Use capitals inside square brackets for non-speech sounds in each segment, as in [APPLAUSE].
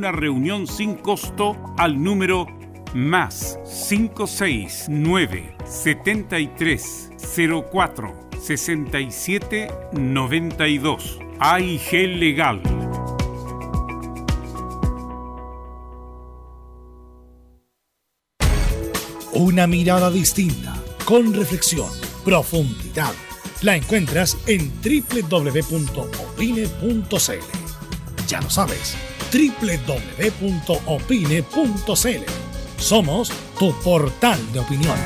una reunión sin costo al número más 569 73 04 67 92. AIG Legal. Una mirada distinta, con reflexión, profundidad. La encuentras en www.opine.cl. Ya lo sabes, www.opine.cl. Somos tu portal de opinión.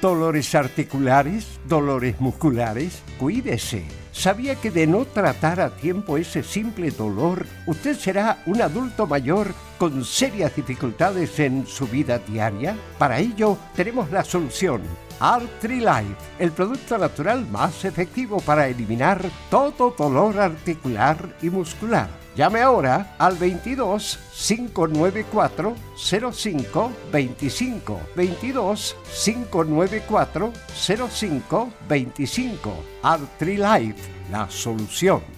Dolores articulares, dolores musculares, cuídese. ¿Sabía que de no tratar a tiempo ese simple dolor, usted será un adulto mayor con serias dificultades en su vida diaria? Para ello, tenemos la solución. Artrilife, el producto natural más efectivo para eliminar todo dolor articular y muscular. Llame ahora al 22 594 05 25 22 594 05 25 Artrilife, la solución.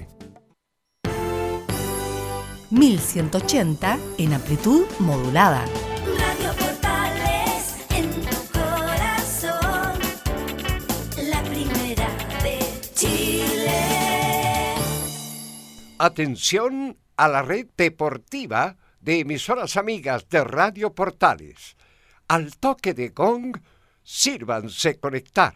1180 en amplitud modulada. Radio Portales en tu corazón, la primera de Chile. Atención a la red deportiva de emisoras amigas de Radio Portales. Al toque de gong, sírvanse conectar.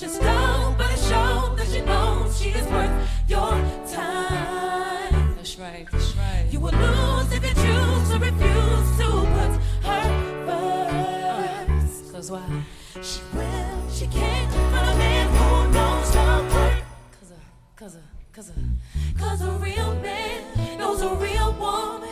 Not just love, but a show that you know she is worth your time. That's right, that's right. You will lose if you choose to refuse to put her first. Cause why? She will, she can't find a man who knows her worth. Cause a, cause a, cause a, cause a real man knows a real woman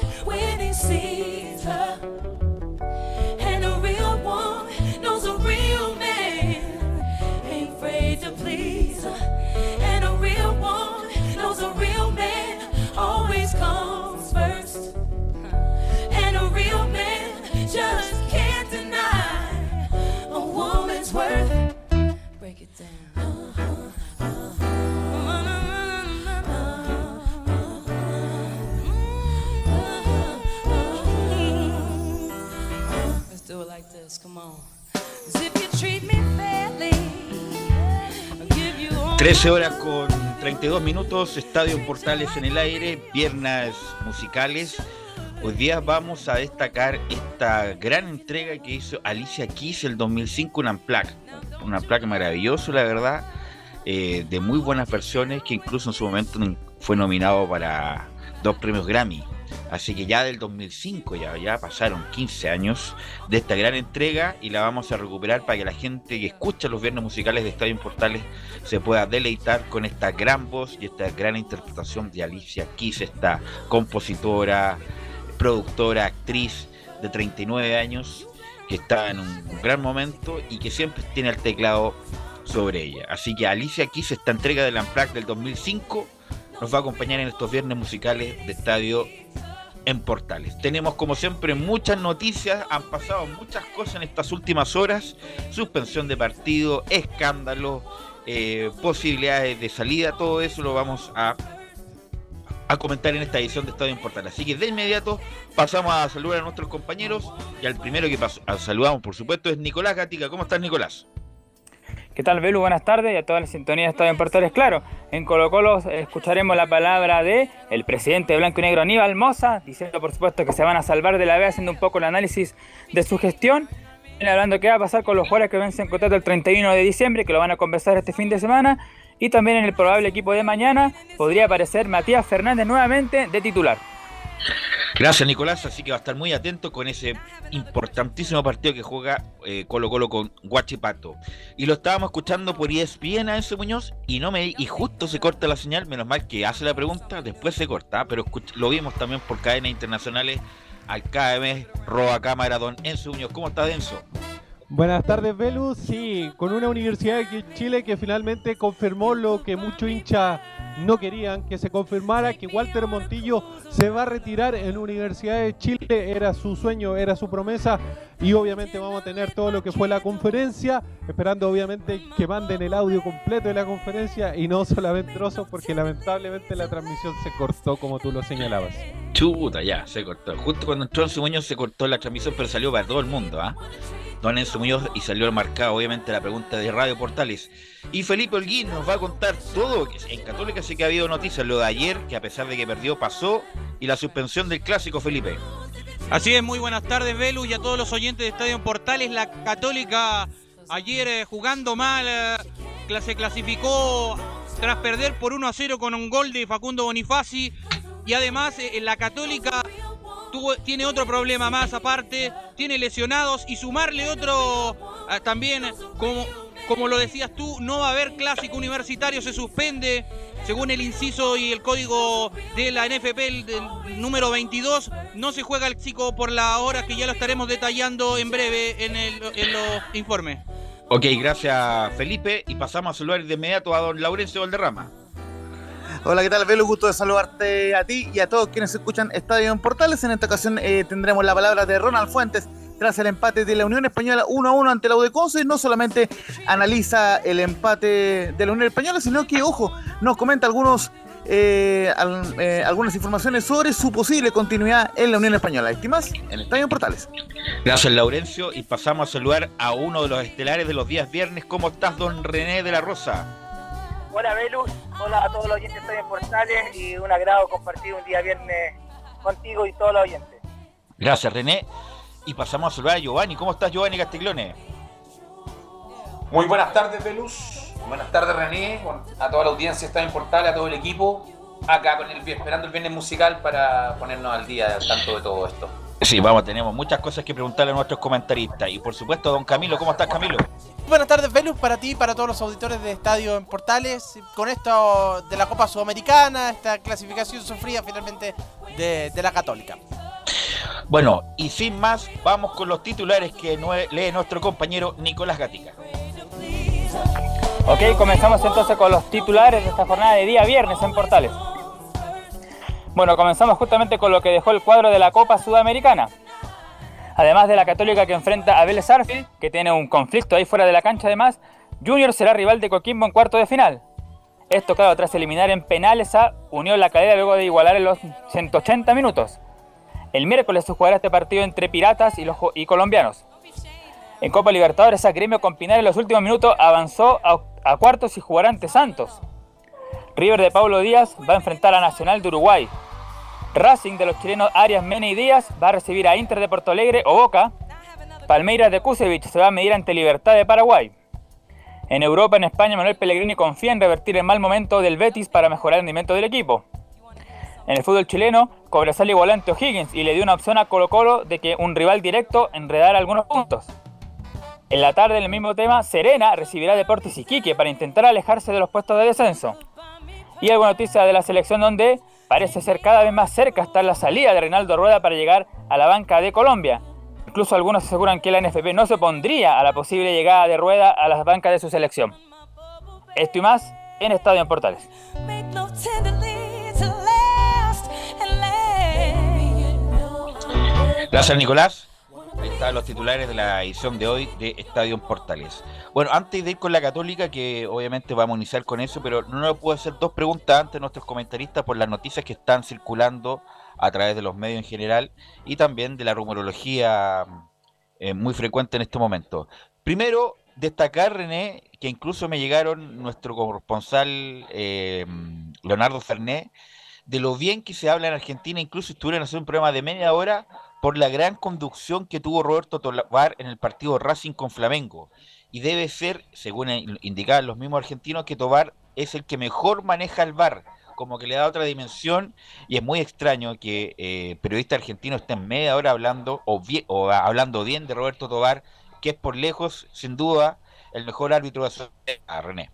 13 horas con 32 minutos, Estadio Portales en el aire, piernas musicales. Hoy día vamos a destacar esta gran entrega que hizo Alicia Keys el 2005, una placa, una placa maravillosa, la verdad, eh, de muy buenas versiones, que incluso en su momento fue nominado para dos premios Grammy. Así que ya del 2005, ya, ya pasaron 15 años de esta gran entrega y la vamos a recuperar para que la gente que escucha los viernes musicales de Estadio Portales se pueda deleitar con esta gran voz y esta gran interpretación de Alicia Keys, esta compositora, productora, actriz de 39 años que está en un gran momento y que siempre tiene el teclado sobre ella. Así que Alicia Keys, esta entrega del Amplac del 2005, nos va a acompañar en estos viernes musicales de Estadio en Portales. Tenemos como siempre muchas noticias, han pasado muchas cosas en estas últimas horas, suspensión de partido, escándalos, eh, posibilidades de salida, todo eso lo vamos a, a comentar en esta edición de Estadio en Portales. Así que de inmediato pasamos a saludar a nuestros compañeros y al primero que saludamos por supuesto es Nicolás Gatica. ¿Cómo estás Nicolás? ¿Qué tal, Belu? Buenas tardes y a toda la sintonía de en Portales. Claro, en Colo Colo eh, escucharemos la palabra de el presidente de Blanco y Negro, Aníbal Moza, diciendo por supuesto que se van a salvar de la B, haciendo un poco el análisis de su gestión. Hablando qué va a pasar con los jugadores que vencen contrato el 31 de diciembre, que lo van a conversar este fin de semana. Y también en el probable equipo de mañana podría aparecer Matías Fernández nuevamente de titular. Gracias Nicolás, así que va a estar muy atento con ese importantísimo partido que juega eh, Colo Colo con Guachipato. Y lo estábamos escuchando por ESPN a Enzo Muñoz y no me y justo se corta la señal, menos mal que hace la pregunta, después se corta, pero escuch- lo vimos también por cadenas internacionales al KM Roa Cámara Don Enzo Muñoz. ¿Cómo está Enzo? Buenas tardes, Velus. Sí, con una universidad aquí en Chile que finalmente confirmó lo que muchos hinchas no querían, que se confirmara que Walter Montillo se va a retirar en Universidad de Chile. Era su sueño, era su promesa. Y obviamente vamos a tener todo lo que fue la conferencia, esperando obviamente que manden el audio completo de la conferencia y no solamente trozos, porque lamentablemente la transmisión se cortó, como tú lo señalabas. Chuta, ya, se cortó. Justo cuando entró Enzo Muñoz se cortó la transmisión, pero salió para todo el mundo, ¿ah? Don Enzo Muñoz y salió marcado, obviamente, la pregunta de Radio Portales. Y Felipe Holguín nos va a contar todo. En Católica sí que ha habido noticias, lo de ayer, que a pesar de que perdió, pasó, y la suspensión del clásico, Felipe. Así es, muy buenas tardes, Velus, y a todos los oyentes de Estadio Portales. La Católica ayer eh, jugando mal, eh, se clasificó tras perder por 1 a 0 con un gol de Facundo Bonifaci. Y además, eh, la Católica tuvo- tiene otro problema más aparte, tiene lesionados y sumarle otro ah, también, como, como lo decías tú, no va a haber clásico universitario, se suspende, según el inciso y el código de la NFP, el, número 22, no se juega el clásico por la hora que ya lo estaremos detallando en breve en, el, en los informes. Ok, gracias, Felipe. Y pasamos a saludar de inmediato a don Laurencio Valderrama. Hola, ¿qué tal, Velo? Gusto de saludarte a ti y a todos quienes escuchan Estadio en Portales. En esta ocasión eh, tendremos la palabra de Ronald Fuentes tras el empate de la Unión Española 1 a 1 ante la UDECONCE. No solamente analiza el empate de la Unión Española, sino que, ojo, nos comenta algunos, eh, eh, algunas informaciones sobre su posible continuidad en la Unión Española. Estimas en Estadio Portales. Gracias, Laurencio. Y pasamos a saludar a uno de los estelares de los días viernes. ¿Cómo estás, don René de la Rosa? Hola Velus, hola a todos los oyentes de Estadio Portales y un agrado compartir un día viernes contigo y todos los oyentes. Gracias, René. Y pasamos a saludar a Giovanni. ¿Cómo estás, Giovanni Castiglione? Muy buenas tardes, Velus. Buenas tardes, René. A toda la audiencia está en Portal, a todo el equipo. Acá con el, esperando el viernes musical para ponernos al día al tanto de todo esto. Sí, vamos, tenemos muchas cosas que preguntarle a nuestros comentaristas. Y por supuesto, don Camilo, ¿cómo estás, Camilo? Buenas tardes, Velus, para ti y para todos los auditores de Estadio en Portales. Con esto de la Copa Sudamericana, esta clasificación sufrida finalmente de, de la Católica. Bueno, y sin más, vamos con los titulares que lee nuestro compañero Nicolás Gatica. Ok, comenzamos entonces con los titulares de esta jornada de día viernes en Portales. Bueno, comenzamos justamente con lo que dejó el cuadro de la Copa Sudamericana. Además de la Católica que enfrenta a Vélez Arfield, que tiene un conflicto ahí fuera de la cancha además, Junior será rival de Coquimbo en cuarto de final. Esto claro tras eliminar en penales a Unión La Calera luego de igualar en los 180 minutos. El miércoles se jugará este partido entre Piratas y, los, y colombianos. En Copa Libertadores, a Gremio con Pinar en los últimos minutos avanzó a, a cuartos y jugará ante Santos. River de Pablo Díaz va a enfrentar a Nacional de Uruguay. Racing de los chilenos Arias Mena y Díaz va a recibir a Inter de Porto Alegre o Boca. Palmeiras de Kusevich se va a medir ante Libertad de Paraguay. En Europa, en España, Manuel Pellegrini confía en revertir el mal momento del Betis para mejorar el rendimiento del equipo. En el fútbol chileno, Cobresal igualó ante O'Higgins y le dio una opción a Colo Colo de que un rival directo enredara algunos puntos. En la tarde, en el mismo tema, Serena recibirá Deportes Iquique para intentar alejarse de los puestos de descenso. Y alguna noticia de la selección donde parece ser cada vez más cerca estar la salida de Reinaldo Rueda para llegar a la banca de Colombia. Incluso algunos aseguran que la NFP no se opondría a la posible llegada de Rueda a las bancas de su selección. Esto y más en Estadio en Portales. Gracias, Nicolás. Ahí están los titulares de la edición de hoy de Estadio Portales. Bueno, antes de ir con la Católica, que obviamente vamos a iniciar con eso, pero no nos puedo hacer dos preguntas antes nuestros comentaristas por las noticias que están circulando a través de los medios en general y también de la rumorología eh, muy frecuente en este momento. Primero, destacar, René, que incluso me llegaron nuestro corresponsal eh, Leonardo Ferné, de lo bien que se habla en Argentina, incluso estuvieron haciendo un programa de media hora por la gran conducción que tuvo Roberto Tobar en el partido Racing con Flamengo. Y debe ser, según indicaban los mismos argentinos, que Tobar es el que mejor maneja el VAR, como que le da otra dimensión. Y es muy extraño que eh, periodistas argentinos estén media hora hablando o, o hablando bien de Roberto Tobar, que es por lejos, sin duda, el mejor árbitro de a René.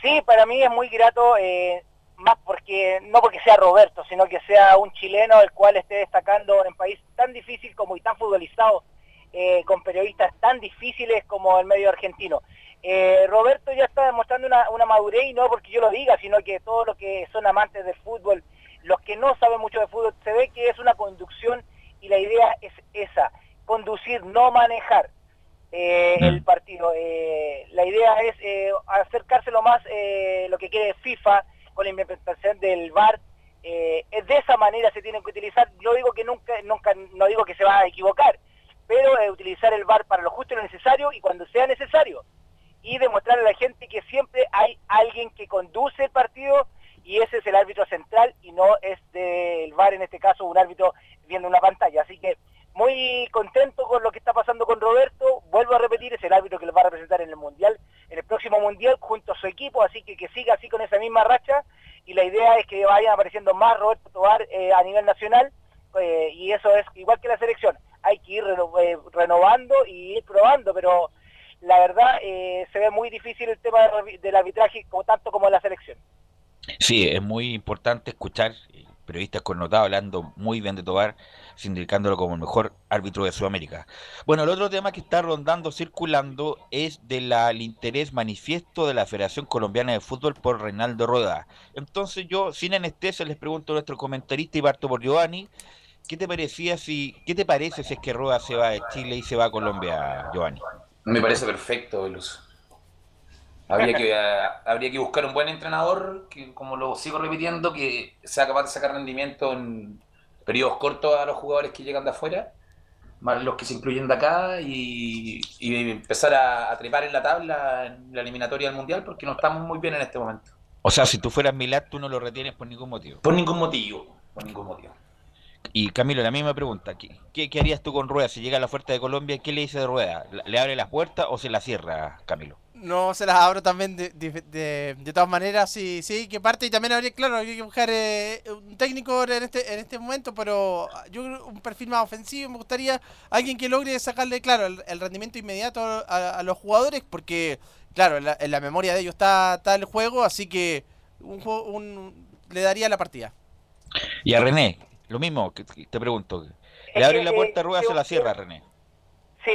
Sí, para mí es muy grato, eh, más porque no porque sea Roberto, sino que sea un chileno el cual esté destacando en un país tan difícil como y tan futbolizado, eh, con periodistas tan difíciles como el medio argentino. Eh, Roberto ya está demostrando una, una, madurez y no porque yo lo diga, sino que todos los que son amantes del fútbol, los que no saben mucho de fútbol, se ve que es una conducción y la idea es esa, conducir, no manejar eh, el partido. La idea es eh, acercárselo más lo que quiere FIFA con la implementación del VAR. Eh, de esa manera se tiene que utilizar. Yo digo que nunca, nunca, no digo que se va a equivocar, pero utilizar el VAR para lo justo y lo necesario y cuando sea necesario. Y demostrarle a la gente que siempre hay alguien que conduce el partido y ese es el árbitro central y no es del VAR en este caso un árbitro viendo una pantalla. Así que muy contento con lo que está pasando con Roberto. Vuelvo a repetir, es el árbitro que lo va a representar en el Mundial, en el próximo Mundial, junto a su equipo, así que que siga así con esa misma racha. Y la idea es que vayan apareciendo más Roberto Tobar eh, a nivel nacional, eh, y eso es igual que la selección. Hay que ir eh, renovando y ir probando, pero la verdad se ve muy difícil el tema del arbitraje, como, tanto como la selección. Sí, es muy importante escuchar periodistas connotados hablando muy bien de Tobar, indicándolo como el mejor árbitro de Sudamérica. Bueno, el otro tema que está rondando, circulando, es del interés manifiesto de la Federación Colombiana de Fútbol por Reinaldo Rueda. Entonces yo, sin anestesia, les pregunto a nuestro comentarista y parto por Giovanni, ¿qué te parecía si, qué te parece si es que Rueda se va de Chile y se va a Colombia, Giovanni? Me parece perfecto, Luz. Habría que, [LAUGHS] habría que buscar un buen entrenador, que como lo sigo repitiendo, que sea capaz de sacar rendimiento en periodos cortos a los jugadores que llegan de afuera, más los que se incluyen de acá, y, y empezar a, a, trepar en la tabla en la eliminatoria del Mundial, porque no estamos muy bien en este momento. O sea, si tú fueras Milad, tú no lo retienes por ningún motivo. Por ningún motivo, por ningún motivo. Y Camilo, la misma pregunta. ¿Qué, qué, qué harías tú con Rueda si llega a la oferta de Colombia? ¿Qué le dice de Rueda? ¿Le abre las puertas o se la cierra, Camilo? No, se las abro también de, de, de, de todas maneras, sí, sí, que parte y también habría, claro, habría que buscar eh, un técnico en este, en este momento, pero yo un perfil más ofensivo, me gustaría alguien que logre sacarle, claro, el, el rendimiento inmediato a, a, los jugadores, porque, claro, en la, en la, memoria de ellos está, está el juego, así que un, un, le daría la partida. Y a René, lo mismo, te pregunto, ¿le abre la puerta a Rueda se la cierra, René? Sí,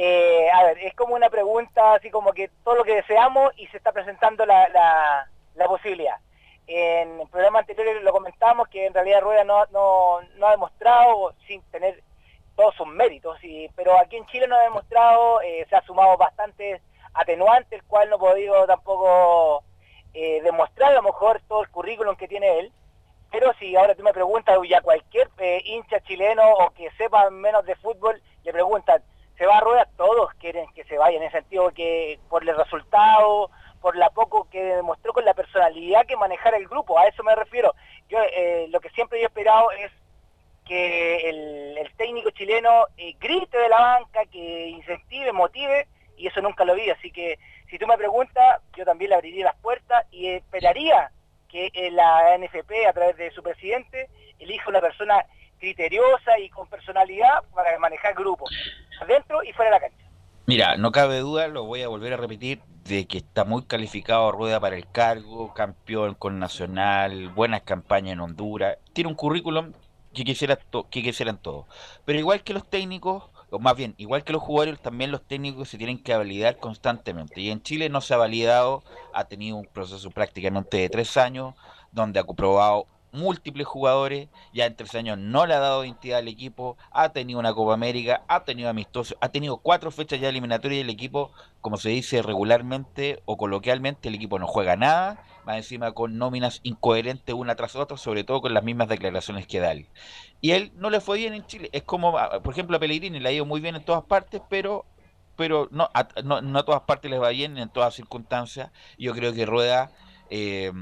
eh, a ver, es como una pregunta así como que todo lo que deseamos y se está presentando la, posibilidad. En el programa anterior lo comentamos que en realidad Rueda no, ha demostrado, sin tener todos sus méritos, pero aquí en Chile no ha demostrado, eh, se ha sumado bastantes atenuantes, el cual no ha podido tampoco eh, demostrar a lo mejor todo el currículum que tiene él. Pero si ahora tú me preguntas, ya cualquier eh, hincha chileno o que sepa menos de fútbol, le preguntan, se va a rueda, todos quieren que se vaya, en el sentido que por el resultado, por la poco que demostró con la personalidad que manejara el grupo, a eso me refiero. Yo eh, lo que siempre he esperado es que el, técnico chileno eh, grite de la banca, que incentive, motive, y eso nunca lo vi, así que si tú me preguntas, yo también le abriría las puertas y esperaría que eh, la NFP, a través de su presidente, elija una persona criteriosa y con personalidad para manejar grupos, adentro y fuera de la cancha. Mira, no cabe duda, lo voy a volver a repetir, de que está muy calificado Rueda para el cargo, campeón con Nacional, buenas campañas en Honduras, tiene un currículum que, quisiera to- que quisieran todos. Pero igual que los técnicos, o más bien, igual que los jugadores, también los técnicos se tienen que validar constantemente. Y en Chile no se ha validado, ha tenido un proceso prácticamente de tres años, donde ha comprobado múltiples jugadores, ya en tres años no le ha dado identidad al equipo, ha tenido una Copa América, ha tenido amistosos, ha tenido cuatro fechas ya eliminatorias y el equipo, como se dice regularmente o coloquialmente, el equipo no juega nada, más encima con nóminas incoherentes una tras otra, sobre todo con las mismas declaraciones que da. Y él no le fue bien en Chile, es como, ah, por ejemplo, a Pellegrini le ha ido muy bien en todas partes, pero pero no a, no a todas partes les va bien, en todas circunstancias. Yo creo que Rueda, eh,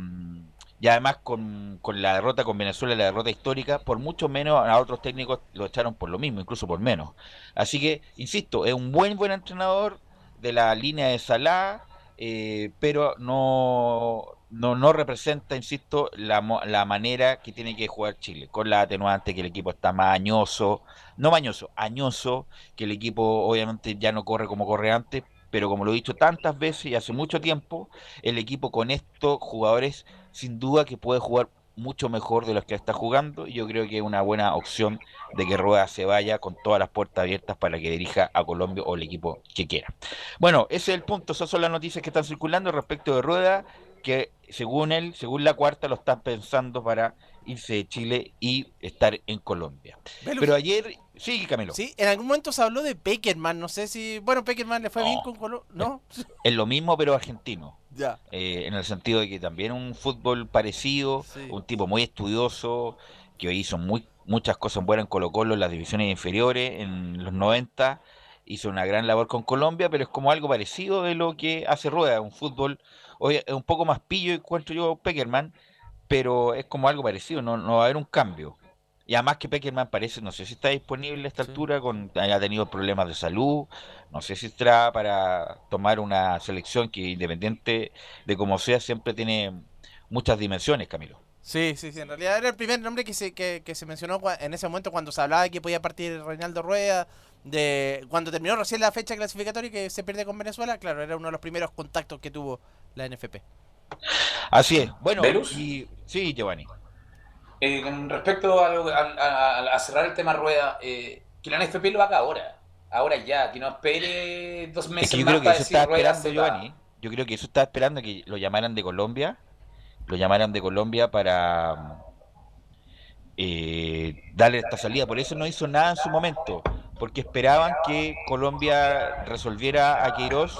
y además con, con la derrota con Venezuela, la derrota histórica, por mucho menos a otros técnicos lo echaron por lo mismo, incluso por menos. Así que, insisto, es un buen, buen entrenador de la línea de Salah, eh, pero no, no, no representa, insisto, la, la manera que tiene que jugar Chile, con la atenuante que el equipo está más añoso, no mañoso, añoso, que el equipo obviamente ya no corre como corre antes, pero como lo he dicho tantas veces y hace mucho tiempo, el equipo con estos jugadores sin duda que puede jugar mucho mejor de los que está jugando y yo creo que es una buena opción de que Rueda se vaya con todas las puertas abiertas para que dirija a Colombia o el equipo que quiera. Bueno, ese es el punto, esas son las noticias que están circulando respecto de Rueda, que según él, según la cuarta, lo están pensando para irse de Chile y estar en Colombia. Pero ayer, sí, Camilo. Sí, en algún momento se habló de Peckerman, no sé si... Bueno, Peckerman le fue bien con Colo... ¿No? Es lo mismo, pero argentino. Ya. Eh, en el sentido de que también un fútbol parecido, un tipo muy estudioso, que hizo muy, muchas cosas buenas en Colo Colo en las divisiones inferiores en los 90, hizo una gran labor con Colombia, pero es como algo parecido de lo que hace Rueda, un fútbol, oye, es un poco más pillo, encuentro yo, Peckerman, pero es como algo parecido, no, no va a haber un cambio. Y además que Peckerman parece, no sé si está disponible a esta altura, con, haya tenido problemas de salud, no sé si estará para tomar una selección que independiente de cómo sea, siempre tiene muchas dimensiones, Camilo. Sí, sí, sí. En realidad era el primer nombre que se, que, que se mencionó en ese momento cuando se hablaba de que podía partir Reinaldo Rueda, de cuando terminó recién la fecha clasificatoria y que se pierde con Venezuela. Claro, era uno de los primeros contactos que tuvo la NFP. Así es. Bueno, ¿Velus? y sí, Giovanni. Eh, con respecto a, lo- a- a- a cerrar el tema rueda, eh, que la NFP lo haga ahora. Ahora ya, que no espere dos Es meses que yo más creo que para eso estaba esperando. Giovanni. Yo creo que eso estaba esperando que lo llamaran de Colombia, lo llamaran de Colombia para eh, darle esta salida. Por eso no hizo nada en su momento, porque esperaban que Colombia resolviera a Queiroz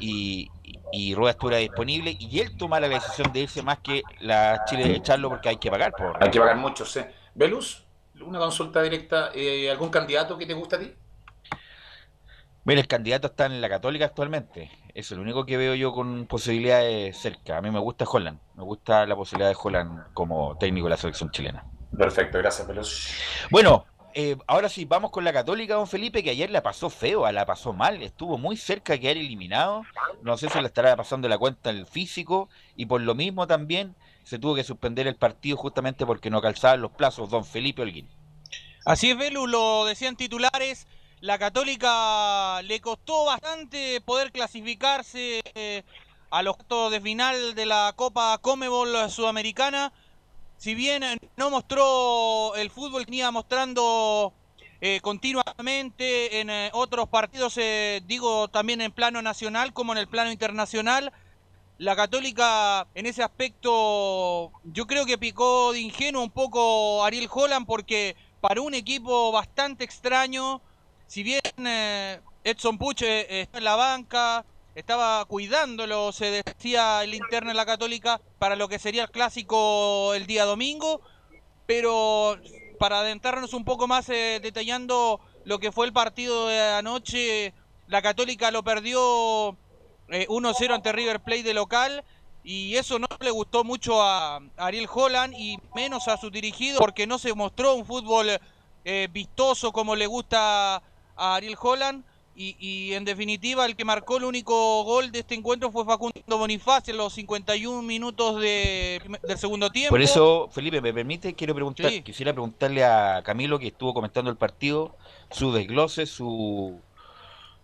y, y Rueda estuviera disponible y él tomara la decisión de irse más que la Chile de echarlo porque hay que pagar por Hay que pagar mucho, sí. Velus, una consulta directa. eh, ¿Algún candidato que te gusta a ti? Mira, el candidato está en la Católica actualmente. Es el único que veo yo con posibilidades cerca. A mí me gusta Holland. Me gusta la posibilidad de Holland como técnico de la selección chilena. Perfecto, gracias, Velus. Bueno, eh, ahora sí, vamos con la Católica, don Felipe, que ayer la pasó feo, la pasó mal. Estuvo muy cerca de quedar eliminado. No sé si le estará pasando la cuenta el físico. Y por lo mismo también se tuvo que suspender el partido justamente porque no calzaban los plazos, don Felipe Holguín. Así es, Velu, lo decían titulares. La Católica le costó bastante poder clasificarse eh, a los cuartos de final de la Copa Comebol Sudamericana. Si bien eh, no mostró el fútbol que venía mostrando eh, continuamente en eh, otros partidos, eh, digo también en plano nacional como en el plano internacional, la Católica en ese aspecto yo creo que picó de ingenuo un poco Ariel Holland porque para un equipo bastante extraño, si bien eh, Edson Puch está en la banca, estaba cuidándolo, se decía el interno en la Católica para lo que sería el clásico el día domingo, pero para adentrarnos un poco más eh, detallando lo que fue el partido de anoche, la Católica lo perdió eh, 1-0 ante River Plate de local y eso no le gustó mucho a Ariel Holland y menos a su dirigido porque no se mostró un fútbol eh, vistoso como le gusta a Ariel Holland y, y, en definitiva el que marcó el único gol de este encuentro fue Facundo Bonifaz en los 51 minutos de, del segundo tiempo. Por eso, Felipe, me permite, quiero preguntar, sí. quisiera preguntarle a Camilo que estuvo comentando el partido, su desglose, su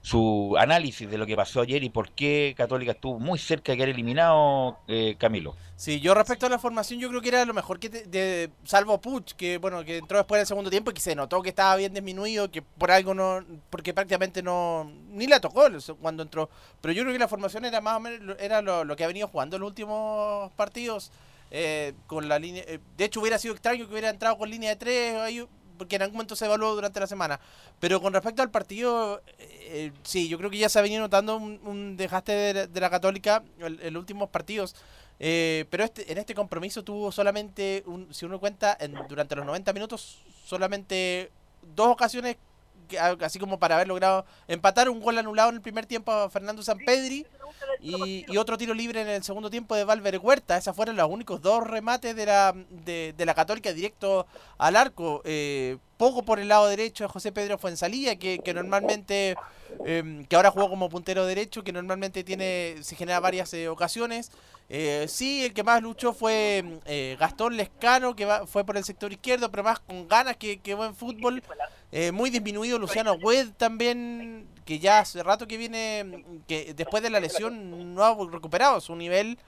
su análisis de lo que pasó ayer y por qué Católica estuvo muy cerca de quedar eliminado, eh, Camilo. Sí, yo respecto a la formación, yo creo que era lo mejor que, te, de, salvo Puch, que bueno, que entró después del segundo tiempo y que se notó que estaba bien disminuido, que por algo no, porque prácticamente no, ni la tocó cuando entró. Pero yo creo que la formación era más o menos, era lo, que ha venido jugando en los últimos partidos. Eh, con la línea, eh, de hecho hubiera sido extraño que hubiera entrado con línea de tres, ahí, porque en algún momento se evaluó durante la semana. Pero con respecto al partido, eh, sí, yo creo que ya se ha venido notando un, un desgaste de, de, la Católica en, los últimos partidos. Eh, pero este, en este compromiso tuvo solamente, un, si uno cuenta, en, durante los 90 minutos, solamente dos ocasiones, así como para haber logrado empatar un gol anulado en el primer tiempo a Fernando Sampedri y, y otro tiro libre en el segundo tiempo de Valver Huerta. Esas fueron los únicos dos remates de la, de, de la Católica directo al arco. Eh, poco por el lado derecho de José Pedro Fuensalía, que, que normalmente, eh, que ahora jugó como puntero derecho, que normalmente tiene se genera varias eh, ocasiones. Eh, sí, el que más luchó fue eh, Gastón Lescano, que va, fue por el sector izquierdo, pero más con ganas que, que buen fútbol. Eh, muy disminuido Luciano Wed también, que ya hace rato que viene, que después de la lesión no ha recuperado su nivel.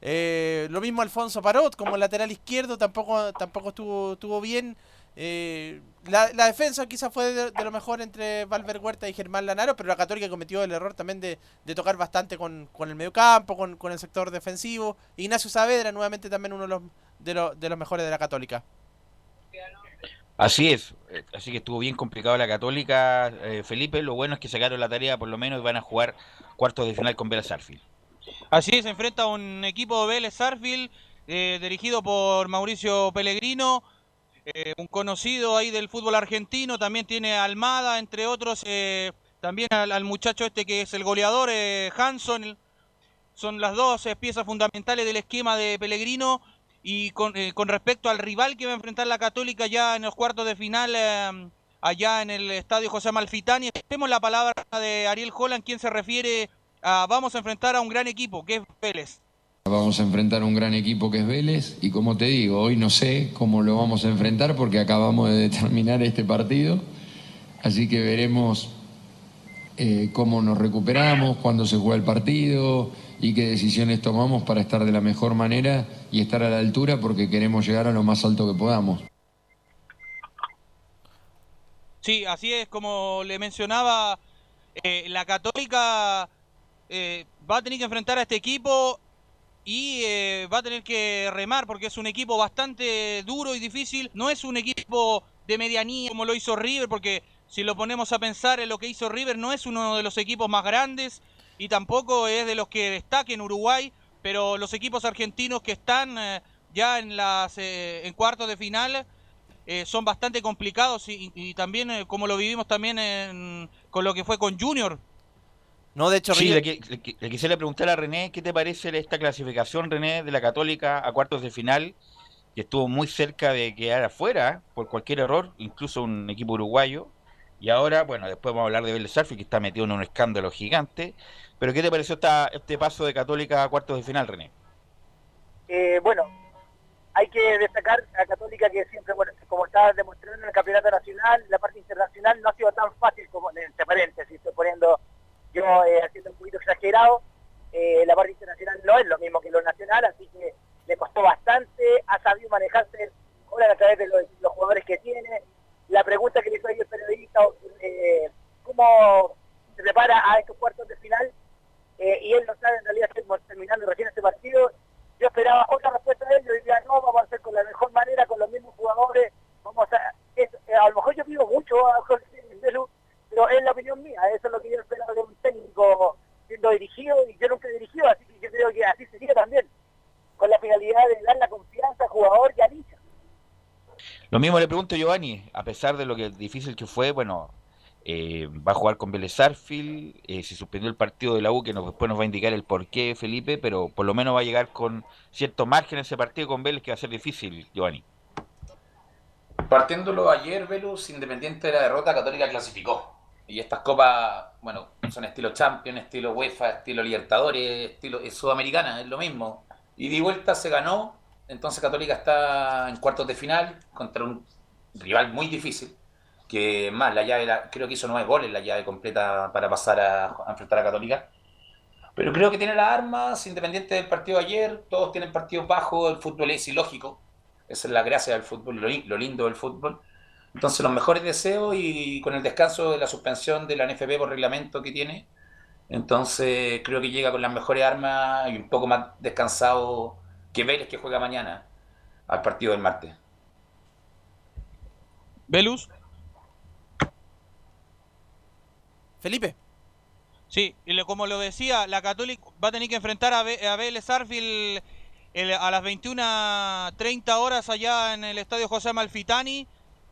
Eh, lo mismo Alfonso Parot como lateral izquierdo, tampoco, tampoco estuvo, estuvo bien. Eh, la, defensa quizás fue de, lo mejor entre Valver Huerta y Germán Lanaro, pero la Católica cometió el error también de, de tocar bastante con, con el mediocampo, con, con el sector defensivo. Ignacio Saavedra, nuevamente también uno de los, de, lo, de los mejores de la Católica. Así es, así que estuvo bien complicado la Católica, eh, Felipe. Lo bueno es que sacaron la tarea por lo menos y van a jugar cuartos de final con Vélez Sarfield. Así es, se enfrenta a un equipo de Vélez Sarfield eh, dirigido por Mauricio Pellegrino. Eh, un conocido ahí del fútbol argentino, también tiene Almada, entre otros, eh, también al, al, muchacho este que es el goleador, eh, Hanson, son las dos piezas fundamentales del esquema de Pellegrino, y con, eh, con, respecto al rival que va a enfrentar la Católica ya en los cuartos de final, eh, allá en el estadio José Malfitani, escuchemos la palabra de Ariel Holland, quien se refiere a vamos a enfrentar a un gran equipo, que es Vélez. Vamos a enfrentar un gran equipo que es Vélez y como te digo, hoy no sé cómo lo vamos a enfrentar porque acabamos de [LAUGHS] determinar este partido, así que veremos eh, cómo nos recuperamos, cuándo se juega el partido y qué decisiones tomamos para estar de la mejor manera y estar a la altura porque queremos llegar a lo más alto que podamos. Sí, así es como le mencionaba, eh, la católica eh, va a tener que enfrentar a este equipo y eh, va a tener que remar porque es un equipo bastante duro y difícil. No es un equipo de medianía como lo hizo River, porque si lo ponemos a pensar en lo que hizo River, no es uno de los equipos más grandes y tampoco es de los que destaque en Uruguay, pero los equipos argentinos que están eh, ya en las eh, en cuartos de final eh, son bastante complicados y, y también como lo vivimos también en, con lo que fue con Junior, no, de hecho, sí, le, le, le, quisiera preguntar a René, ¿qué te parece esta clasificación, René, de la Católica a cuartos de final? Que estuvo muy cerca de quedar afuera por cualquier error, incluso un equipo uruguayo. Y ahora, bueno, después vamos a hablar de Vélez que está metido en un escándalo gigante. Pero ¿qué te pareció esta, este paso de Católica a cuartos de final, René? Eh, bueno, hay que destacar a Católica que siempre, bueno, como está demostrando en el Campeonato Nacional, la parte internacional no ha sido tan fácil como, entre paréntesis, estoy poniendo yo eh, haciendo un poquito exagerado, eh, la parte internacional no es lo mismo que lo nacional, así que le costó bastante, ha sabido manejarse ahora a través de los, jugadores que tiene. La pregunta que le hizo ahí el periodista, eh, ¿cómo se prepara a estos cuartos de final? Eh, y él no sabe, en realidad estamos terminando recién este partido. Yo esperaba otra respuesta de él, yo diría, no, vamos a hacer con la mejor manera, con los mismos jugadores, vamos a... Eh, a lo mejor yo pido mucho a Jorge Melu, pero es la opinión mía, eso es lo que yo esperaba de un técnico siendo dirigido y yo nunca he dirigido, así que yo creo que así sería también, con la finalidad de dar la confianza al jugador y al hincha. Lo mismo le pregunto a Giovanni, a pesar de lo que difícil que fue, bueno, eh, va a jugar con Vélez Arfield, eh, se suspendió el partido de la U, que nos, después nos va a indicar el porqué, Felipe, pero por lo menos va a llegar con cierto margen ese partido con Vélez, que va a ser difícil, Giovanni. Partiéndolo ayer, Velus, independiente de la derrota, Católica clasificó. Y estas copas, bueno, son estilo Champions, estilo UEFA, estilo Libertadores, estilo es Sudamericana, es lo mismo. Y de vuelta se ganó, entonces Católica está en cuartos de final contra un rival muy difícil, que más la llave, la- creo que hizo nueve goles la llave completa para pasar a, a enfrentar a Católica. Pero creo que tiene las armas, independiente del partido de ayer, todos tienen partidos bajos, el fútbol es ilógico, esa es la gracia del fútbol, lo, lo lindo del fútbol. Entonces los mejores deseos y con el descanso de la suspensión de la NFP por reglamento que tiene, entonces creo que llega con las mejores armas y un poco más descansado que Vélez que juega mañana al partido del martes. Velus. Felipe. Sí, y como lo decía, la Católica va a tener que enfrentar a, a Vélez Arfield el- a las 21.30 horas allá en el estadio José Amalfitani.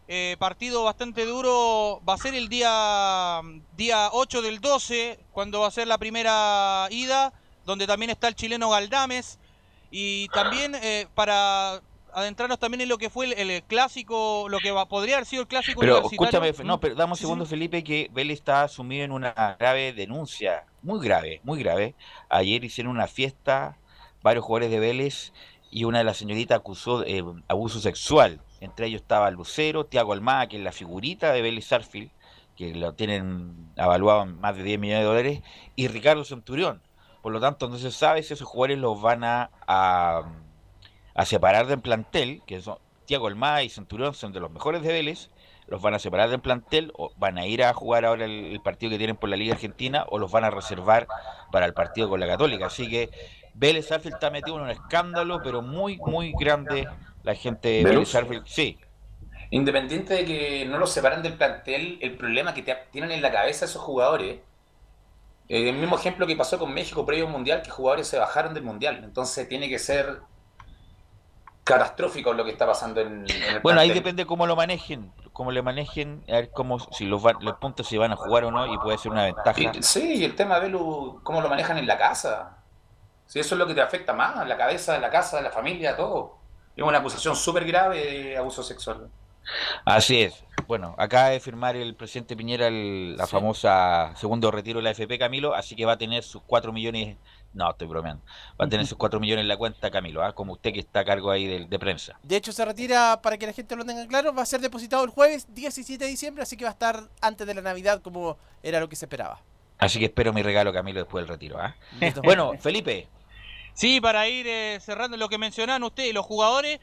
Eh, partido bastante duro. Va a ser el día, día 8 del 12, cuando va a ser la primera ida, donde también está el chileno Galdames. Y también eh, para adentrarnos también en lo que fue el, el clásico, lo que va- podría haber sido el clásico Pero universitario. escúchame, no, pero dame un Sí, sí. segundo, Felipe, que Vélez está sumido en una grave denuncia, muy grave, muy grave. Ayer hicieron una fiesta, varios jugadores de Vélez, y una de las señoritas acusó eh, abuso sexual. Entre ellos estaba Lucero, Tiago Almada, que es la figurita de Vélez Arfield, que lo tienen evaluado en más de 10 millones de dólares, y Ricardo Centurión. Por lo tanto, no se sabe si esos jugadores los van a, a, a separar del plantel, que son Tiago Almada y Centurión son de los mejores de Vélez, los van a separar del plantel o van a ir a jugar ahora el, el partido que tienen por la Liga Argentina o los van a reservar para el partido con la Católica. Así que Vélez Arfield está metido en un escándalo, pero muy, muy grande la gente de. Vélez Arfield. Sí, Independiente de que no los separan del plantel, el problema que te- tienen en la cabeza esos jugadores, eh, el mismo ejemplo que pasó con México previo al Mundial, que jugadores se bajaron del Mundial. Entonces tiene que ser catastrófico lo que está pasando en, en el Bueno, ahí depende cómo lo manejen, cómo le manejen, a ver cómo, si los, puntos se van a jugar o no, y puede ser una ventaja. Y- sí, y el tema de cómo lo manejan en la casa. Si eso es lo que te afecta más, la cabeza, la casa, la familia, todo. Es una acusación súper grave de abuso sexual. Así es. Bueno, acaba de firmar el presidente Piñera el- la famosa segundo retiro de la FP Camilo, así que va a tener sus 4 millones, no, estoy bromeando, va a tener sus 4 millones en la cuenta Camilo, ¿ah? como usted que está a cargo ahí de, de prensa. De hecho, se retira, para que la gente lo tenga claro, va a ser depositado el jueves 17 de diciembre, así que va a estar antes de la Navidad como era lo que se esperaba. Así que espero mi regalo Camilo después del retiro. ¿ah? Listo. bueno, Felipe, Sí, para ir eh, cerrando lo que mencionaban ustedes, los jugadores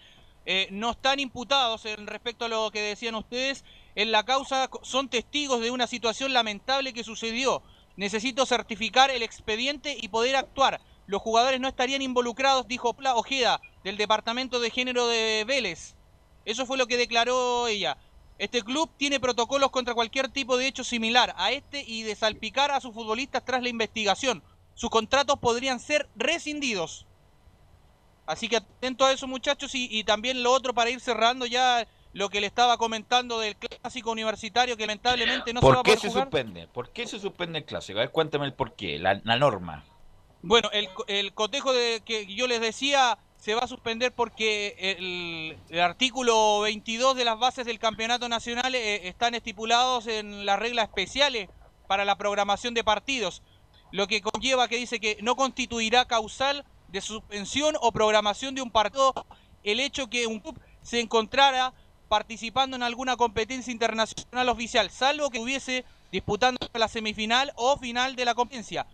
eh, no están imputados en respecto a lo que decían ustedes en la causa, son testigos de una situación lamentable que sucedió. Necesito certificar el expediente y poder actuar. Los jugadores no estarían involucrados, dijo Pla Ojeda, del Departamento de Género de Vélez. Eso fue lo que declaró ella. Este club tiene protocolos contra cualquier tipo de hecho similar a este y de salpicar a sus futbolistas tras la investigación. Sus contratos podrían ser rescindidos. Así que atento a eso muchachos y, y también lo otro para ir cerrando ya lo que le estaba comentando del clásico universitario que lamentablemente no se va ¿por a qué poder se jugar. suspende? ¿Por qué se suspende el clásico? A ver, cuéntame el por qué, la, la norma. Bueno, el cotejo de, que yo les decía se va a suspender porque el, el artículo 22 de las bases del campeonato nacional eh, están estipulados en las reglas especiales para la programación de partidos, lo que conlleva que dice que no constituirá causal de suspensión o programación de un partido el hecho que un club se encontrara participando en alguna competencia internacional oficial, salvo que estuviese disputando la semifinal o final de la competencia.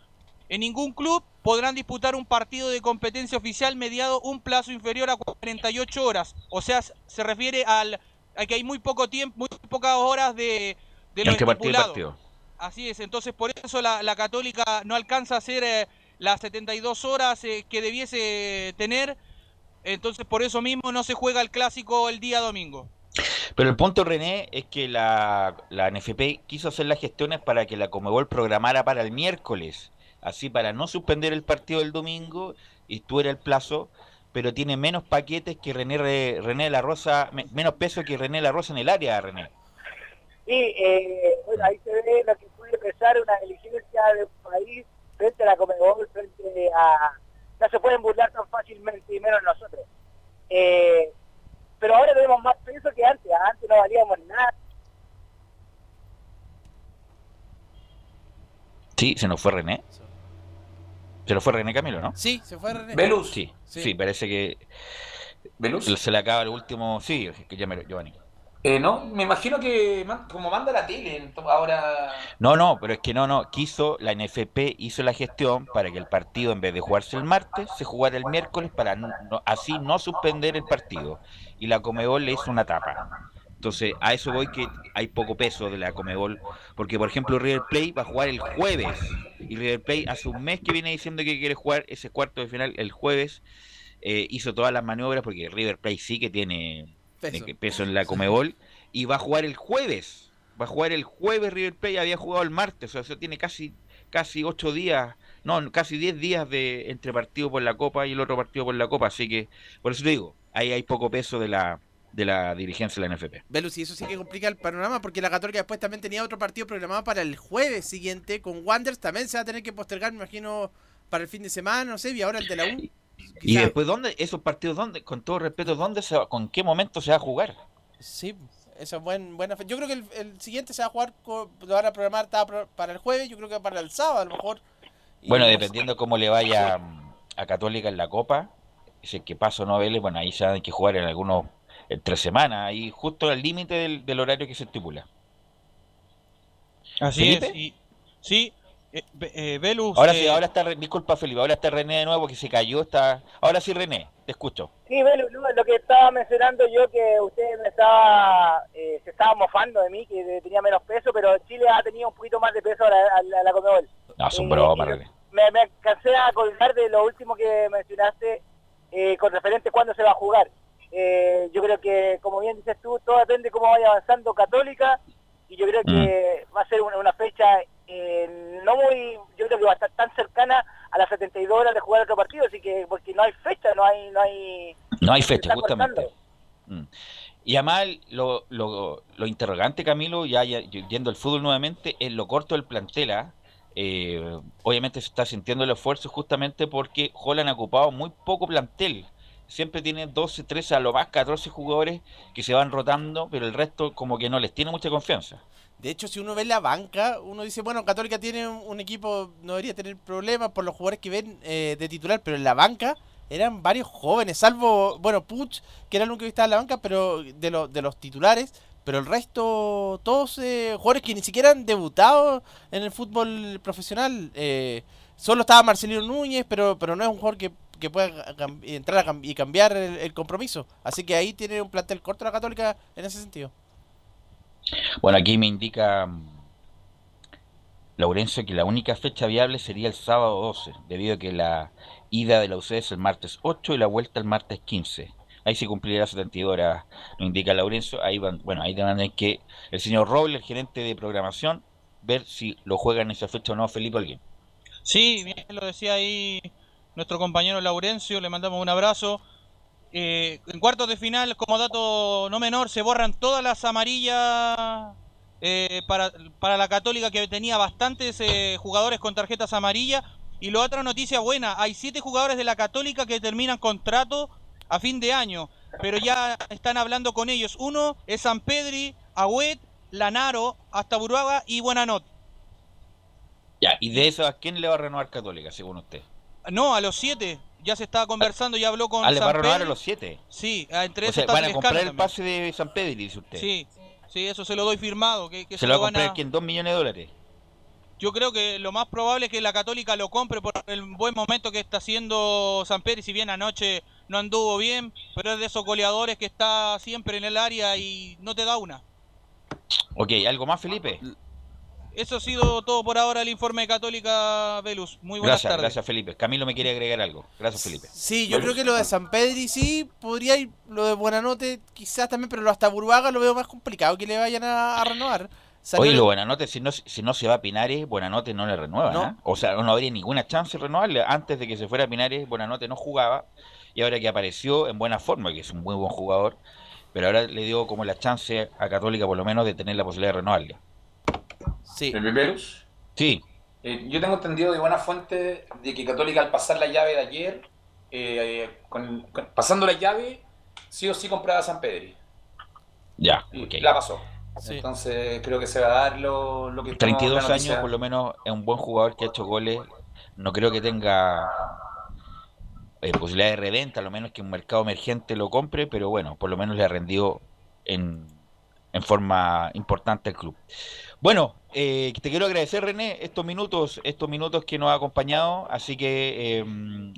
En ningún club podrán disputar un partido de competencia oficial mediado un plazo inferior a 48 horas. O sea, se refiere al, a que hay muy poco tiempo, muy pocas horas de, de lo estipulado. partido. Así es, entonces por eso la, la Católica no alcanza a hacer eh, las 72 horas eh, que debiese tener. Entonces por eso mismo no se juega el clásico el día domingo. Pero el punto, René, es que la, la NFP quiso hacer las gestiones para que la Comebol programara para el miércoles, así para no suspender el partido del domingo y estuviera el plazo pero tiene menos paquetes que René, Re- René de la Rosa, me- menos peso que René de la Rosa en el área, René. Sí, eh, bueno, ahí se ve lo que puede pesar una diligencia de un país frente a la Comebol, frente a... No se pueden burlar tan fácilmente, y menos nosotros. Eh, pero ahora tenemos más peso que antes, antes no valíamos nada. Sí, se nos fue René. Se nos fue René Camilo, ¿no? Sí, se fue René. Velus. Sí, Sí. sí, parece que ¿Velus? se le acaba el último... Sí, que ya me... Giovanni. Eh, no, me imagino que como manda la tele, ahora... No, no, pero es que no, no. Quiso, la NFP hizo la gestión para que el partido, en vez de jugarse el martes, se jugara el miércoles para no- así no suspender el partido. Y la Comebol le hizo una tapa. Entonces, a eso voy que hay poco peso de la Comebol. Porque, por ejemplo, River Plate va a jugar el jueves. Y River Plate hace un mes que viene diciendo que quiere jugar ese cuarto de final el jueves. Eh, hizo todas las maniobras porque River Plate sí que tiene Peso. en la Comebol. Y va a jugar el jueves. Va a jugar el jueves River Plate. Había jugado el martes. O sea, eso tiene casi casi ocho días. No, casi diez días de entre partido por la Copa y el otro partido por la Copa. Así que, por eso te digo, ahí hay poco peso de la, de la dirigencia de la NFP. Velus, y eso sí que complica el panorama porque la Católica después también tenía otro partido programado para el jueves siguiente con Wanderers. También se va a tener que postergar, me imagino, para el fin de semana, no sé, y ahora el de la U. [LAUGHS] Y después, ¿dónde? Esos partidos, ¿dónde? Con todo respeto, ¿dónde se va- ¿con qué momento se va a jugar? Sí, eso es buen, buena fe. Yo creo que el, el siguiente se va a jugar, lo van a programar para el jueves, yo creo que para el sábado a lo mejor. Y Bueno, dependiendo cómo le vaya a Católica en la Copa, si es que paso no Vélez, bueno, ahí se van a que jugar en algunos, en tres semanas, ahí justo al límite del, del horario que se estipula. Así ¿Felipe? es. Y, sí, eh, eh, Velus. Ahora eh, sí, ahora está, disculpa Felipe, ahora está René de nuevo que se cayó, está... Ahora sí René, te escucho. Sí, Belu, no, lo que estaba mencionando yo, que usted me estaba, eh, se estaba mofando de mí, que tenía menos peso, pero Chile ha tenido un poquito más de peso a la, a la, a la Conmebol. No, son Eh, bromas, y René. me, me alcancé a acordar de lo último que mencionaste eh, con referente a cuándo se va a jugar. Eh, yo creo que, como bien dices tú, todo depende de cómo vaya avanzando Católica y yo creo que va a ser una, una fecha eh, no muy, yo creo que va a estar tan cercana a las 72 horas de jugar otro partido, así que porque no hay fecha, no hay, no hay, No hay fecha, justamente. Mm. Y además, lo, lo, lo interrogante, Camilo, ya, ya yendo al fútbol nuevamente, es lo corto del plantel. ¿ah? Eh, obviamente se está sintiendo el esfuerzo justamente porque Holland ha ocupado muy poco plantel. Siempre tiene 12, 13, a lo más 14 jugadores que se van rotando, pero el resto como que no les tiene mucha confianza. De hecho, si uno ve la banca, uno dice, bueno, Católica tiene un, equipo, no debería tener problemas por los jugadores que ven eh, de titular, pero en la banca eran varios jóvenes, salvo, bueno, Puch, que era el único que estaba en la banca, pero de, los de los titulares, pero el resto, todos eh, jugadores que ni siquiera han debutado en el fútbol profesional. eh, solo estaba Marcelino Núñez, pero, pero no es un jugador que, que pueda entrar a cam- y cambiar el, el compromiso. Así que ahí tiene un plantel corto la Católica en ese sentido. Bueno, aquí me indica mm, Laurencio que la única fecha viable sería el sábado 12, debido a que la ida de la UCD es el martes 8 y la vuelta el martes 15. Ahí se cumplirá 72 horas, nos indica Laurencio. Ahí van, bueno, ahí tener que el señor Roble, el gerente de programación, ver si lo juega en esa fecha o no Felipe Alguien. Sí, bien lo decía ahí nuestro compañero Laurencio, le mandamos un abrazo. Eh, en cuartos de final, como dato no menor, se borran todas las amarillas eh, para, la Católica que tenía bastantes eh, jugadores con tarjetas amarillas. Y la otra noticia buena, hay siete jugadores de la Católica que terminan contrato a fin de año, pero ya están hablando con ellos. Uno es San Pedri, Agüet, Lanaro, hasta Buruaga y Buenanot. Ya, y de eso, ¿a quién le va a renovar Católica, según usted? No, a los siete. Ya se estaba conversando y habló con Ah, le va a San renovar a los siete. Sí, ah, entre O eso sea, está van a Tres comprar el también. pase de San Pedro, dice usted. Sí, sí, eso se lo doy firmado. Que, que ¿Se lo va a comprar quién? ¿Dos millones de dólares? Yo creo que lo más probable es que la Católica lo compre por el buen momento que está haciendo San Pedro. Si bien anoche no anduvo bien, pero es de esos goleadores que está siempre en el área y no te da una. Ok, ¿algo más, Felipe? Eso ha sido todo por ahora el informe de Católica Velus. Muy buenas Gracias, tardes. gracias, Felipe. Camilo me quiere agregar algo. Gracias, Felipe. Sí, yo creo que lo de San Pedri sí, podría ir, lo de Buenanote quizás también, pero lo hasta Burbaga lo veo más complicado que le vayan a, a renovar. Salió Oye, el- lo Buenanote, si no, si no se va a Pinares, Buenanote no le renueva, No. ¿ah? O sea, no habría ninguna chance de renovarle. Antes de que se fuera Pinares, Buenanote no jugaba. y ahora que apareció en buena forma, que es un muy buen jugador, pero ahora le dio como la chance a Católica por lo menos de tener la posibilidad de renovarle. Sí. ¿El Velus? Sí. Eh, yo tengo entendido de buena fuente de que Católica al pasar la llave de ayer, eh, con- con- pasando la llave, sí o sí compraba a San Pedri. Ya, Y la pasó. Entonces creo que se va a dar lo, lo que estamos- 32 la noticia. años, por lo menos, es un buen jugador que ha hecho goles. No creo que tenga eh, posibilidad de reventa, a lo menos que un mercado emergente lo compre, pero bueno, por lo menos le ha rendido en, en forma importante al club. Bueno, eh, te quiero agradecer, René, estos minutos, estos minutos que nos ha acompañado, así que eh,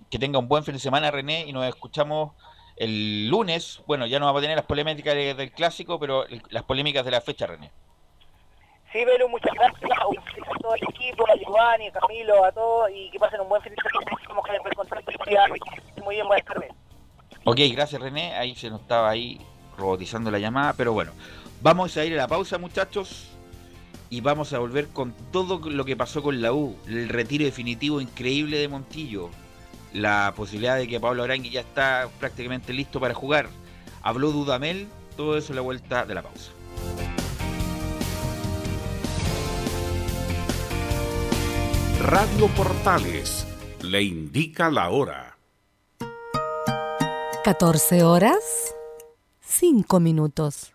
que tenga un buen fin de semana, René, y nos escuchamos el lunes. Bueno, ya no vamos a tener las polémicas de- del clásico, pero el- las polémicas de la fecha, René. Sí, Velu, muchas gracias a todo el equipo, a Giovanni, a Camilo, a todos, y que pasen un buen fin de semana. Vamos a ver con tranquilidad. Muy bien, buenas tardes. Ok, gracias René. Ahí se nos estaba ahí robotizando la llamada, pero bueno. Vamos a ir a la pausa, muchachos. Y vamos a volver con todo lo que pasó con la U. El retiro definitivo increíble de Montillo. La posibilidad de que Pablo Arangui ya está prácticamente listo para jugar. Habló Dudamel. Todo eso a la vuelta de la pausa. Radio Portales le indica la hora. 14 horas, 5 minutos.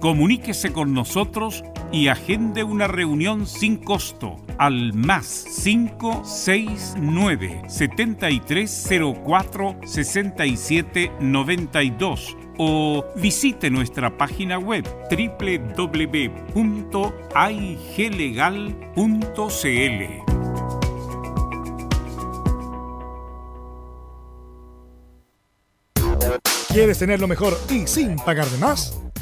Comuníquese con nosotros y agende una reunión sin costo al más 569 7304 6792 o visite nuestra página web www.aiglegal.cl. ¿Quieres tener lo mejor y sin pagar de más?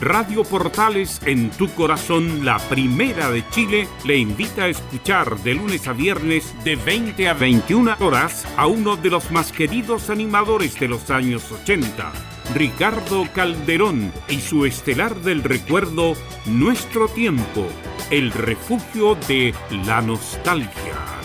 Radio Portales en tu corazón, la primera de Chile, le invita a escuchar de lunes a viernes de 20 a 21 horas a uno de los más queridos animadores de los años 80, Ricardo Calderón y su estelar del recuerdo Nuestro Tiempo, el refugio de la nostalgia.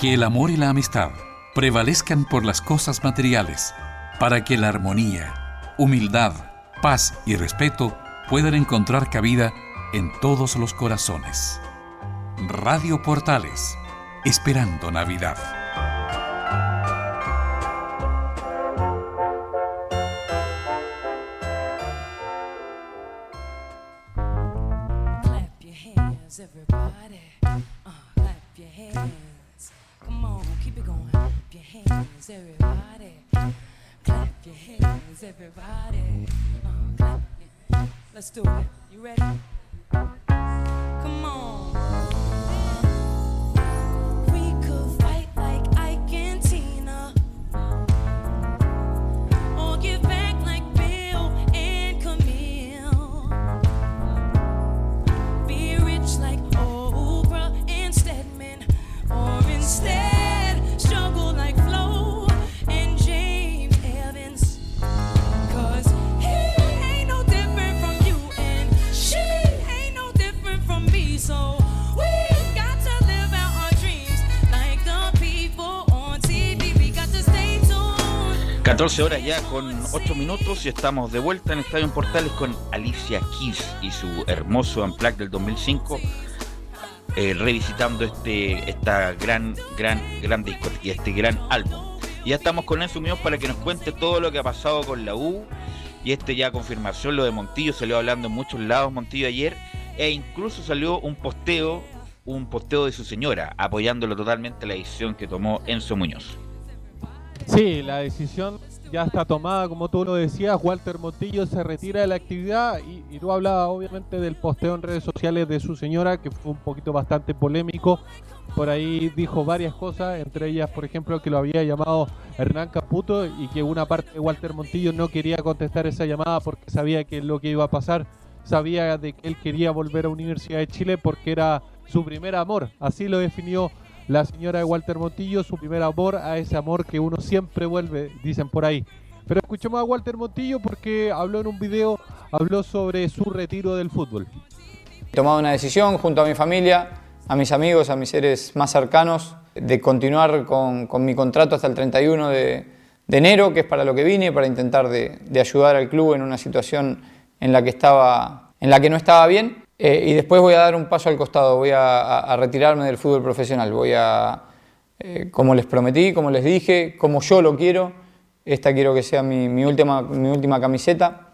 Que el amor y la amistad prevalezcan por las cosas materiales, para que la armonía, humildad, paz y respeto puedan encontrar cabida en todos los corazones. Radio Portales, esperando Navidad. Hands, everybody. Uh, your- Let's do it. You ready? Come on. 14 horas ya con 8 minutos y estamos de vuelta en Estadio Portales con Alicia Keys y su hermoso Unplugged del 2005 eh, revisitando este esta gran gran gran disco y este gran álbum. Ya estamos con Enzo Muñoz para que nos cuente todo lo que ha pasado con la U y este ya confirmación lo de Montillo salió hablando en muchos lados Montillo ayer e incluso salió un posteo un posteo de su señora apoyándolo totalmente la decisión que tomó Enzo Muñoz. Sí, la decisión ya está tomada, como tú lo decías, Walter Montillo se retira de la actividad y, y tú hablabas obviamente del posteo en redes sociales de su señora, que fue un poquito bastante polémico. Por ahí dijo varias cosas, entre ellas, por ejemplo, que lo había llamado Hernán Caputo y que una parte de Walter Montillo no quería contestar esa llamada porque sabía que lo que iba a pasar, sabía de que él quería volver a Universidad de Chile porque era su primer amor. Así lo definió la señora de Walter Montillo, su primer amor, a ese amor que uno siempre vuelve, dicen por ahí. Pero escuchemos a Walter Montillo porque habló en un video, habló sobre su retiro del fútbol. He tomado una decisión junto a mi familia, a mis amigos, a mis seres más cercanos, de continuar con, mi contrato hasta el 31 de, enero, que es para lo que vine, para intentar de ayudar al club en una situación en la que, estaba, en la que no estaba bien. Eh, y después voy a dar un paso al costado, voy a, a- a retirarme del fútbol profesional. Voy a, eh, como les prometí, como les dije, como yo lo quiero, esta quiero que sea mi, mi última, mi última camiseta.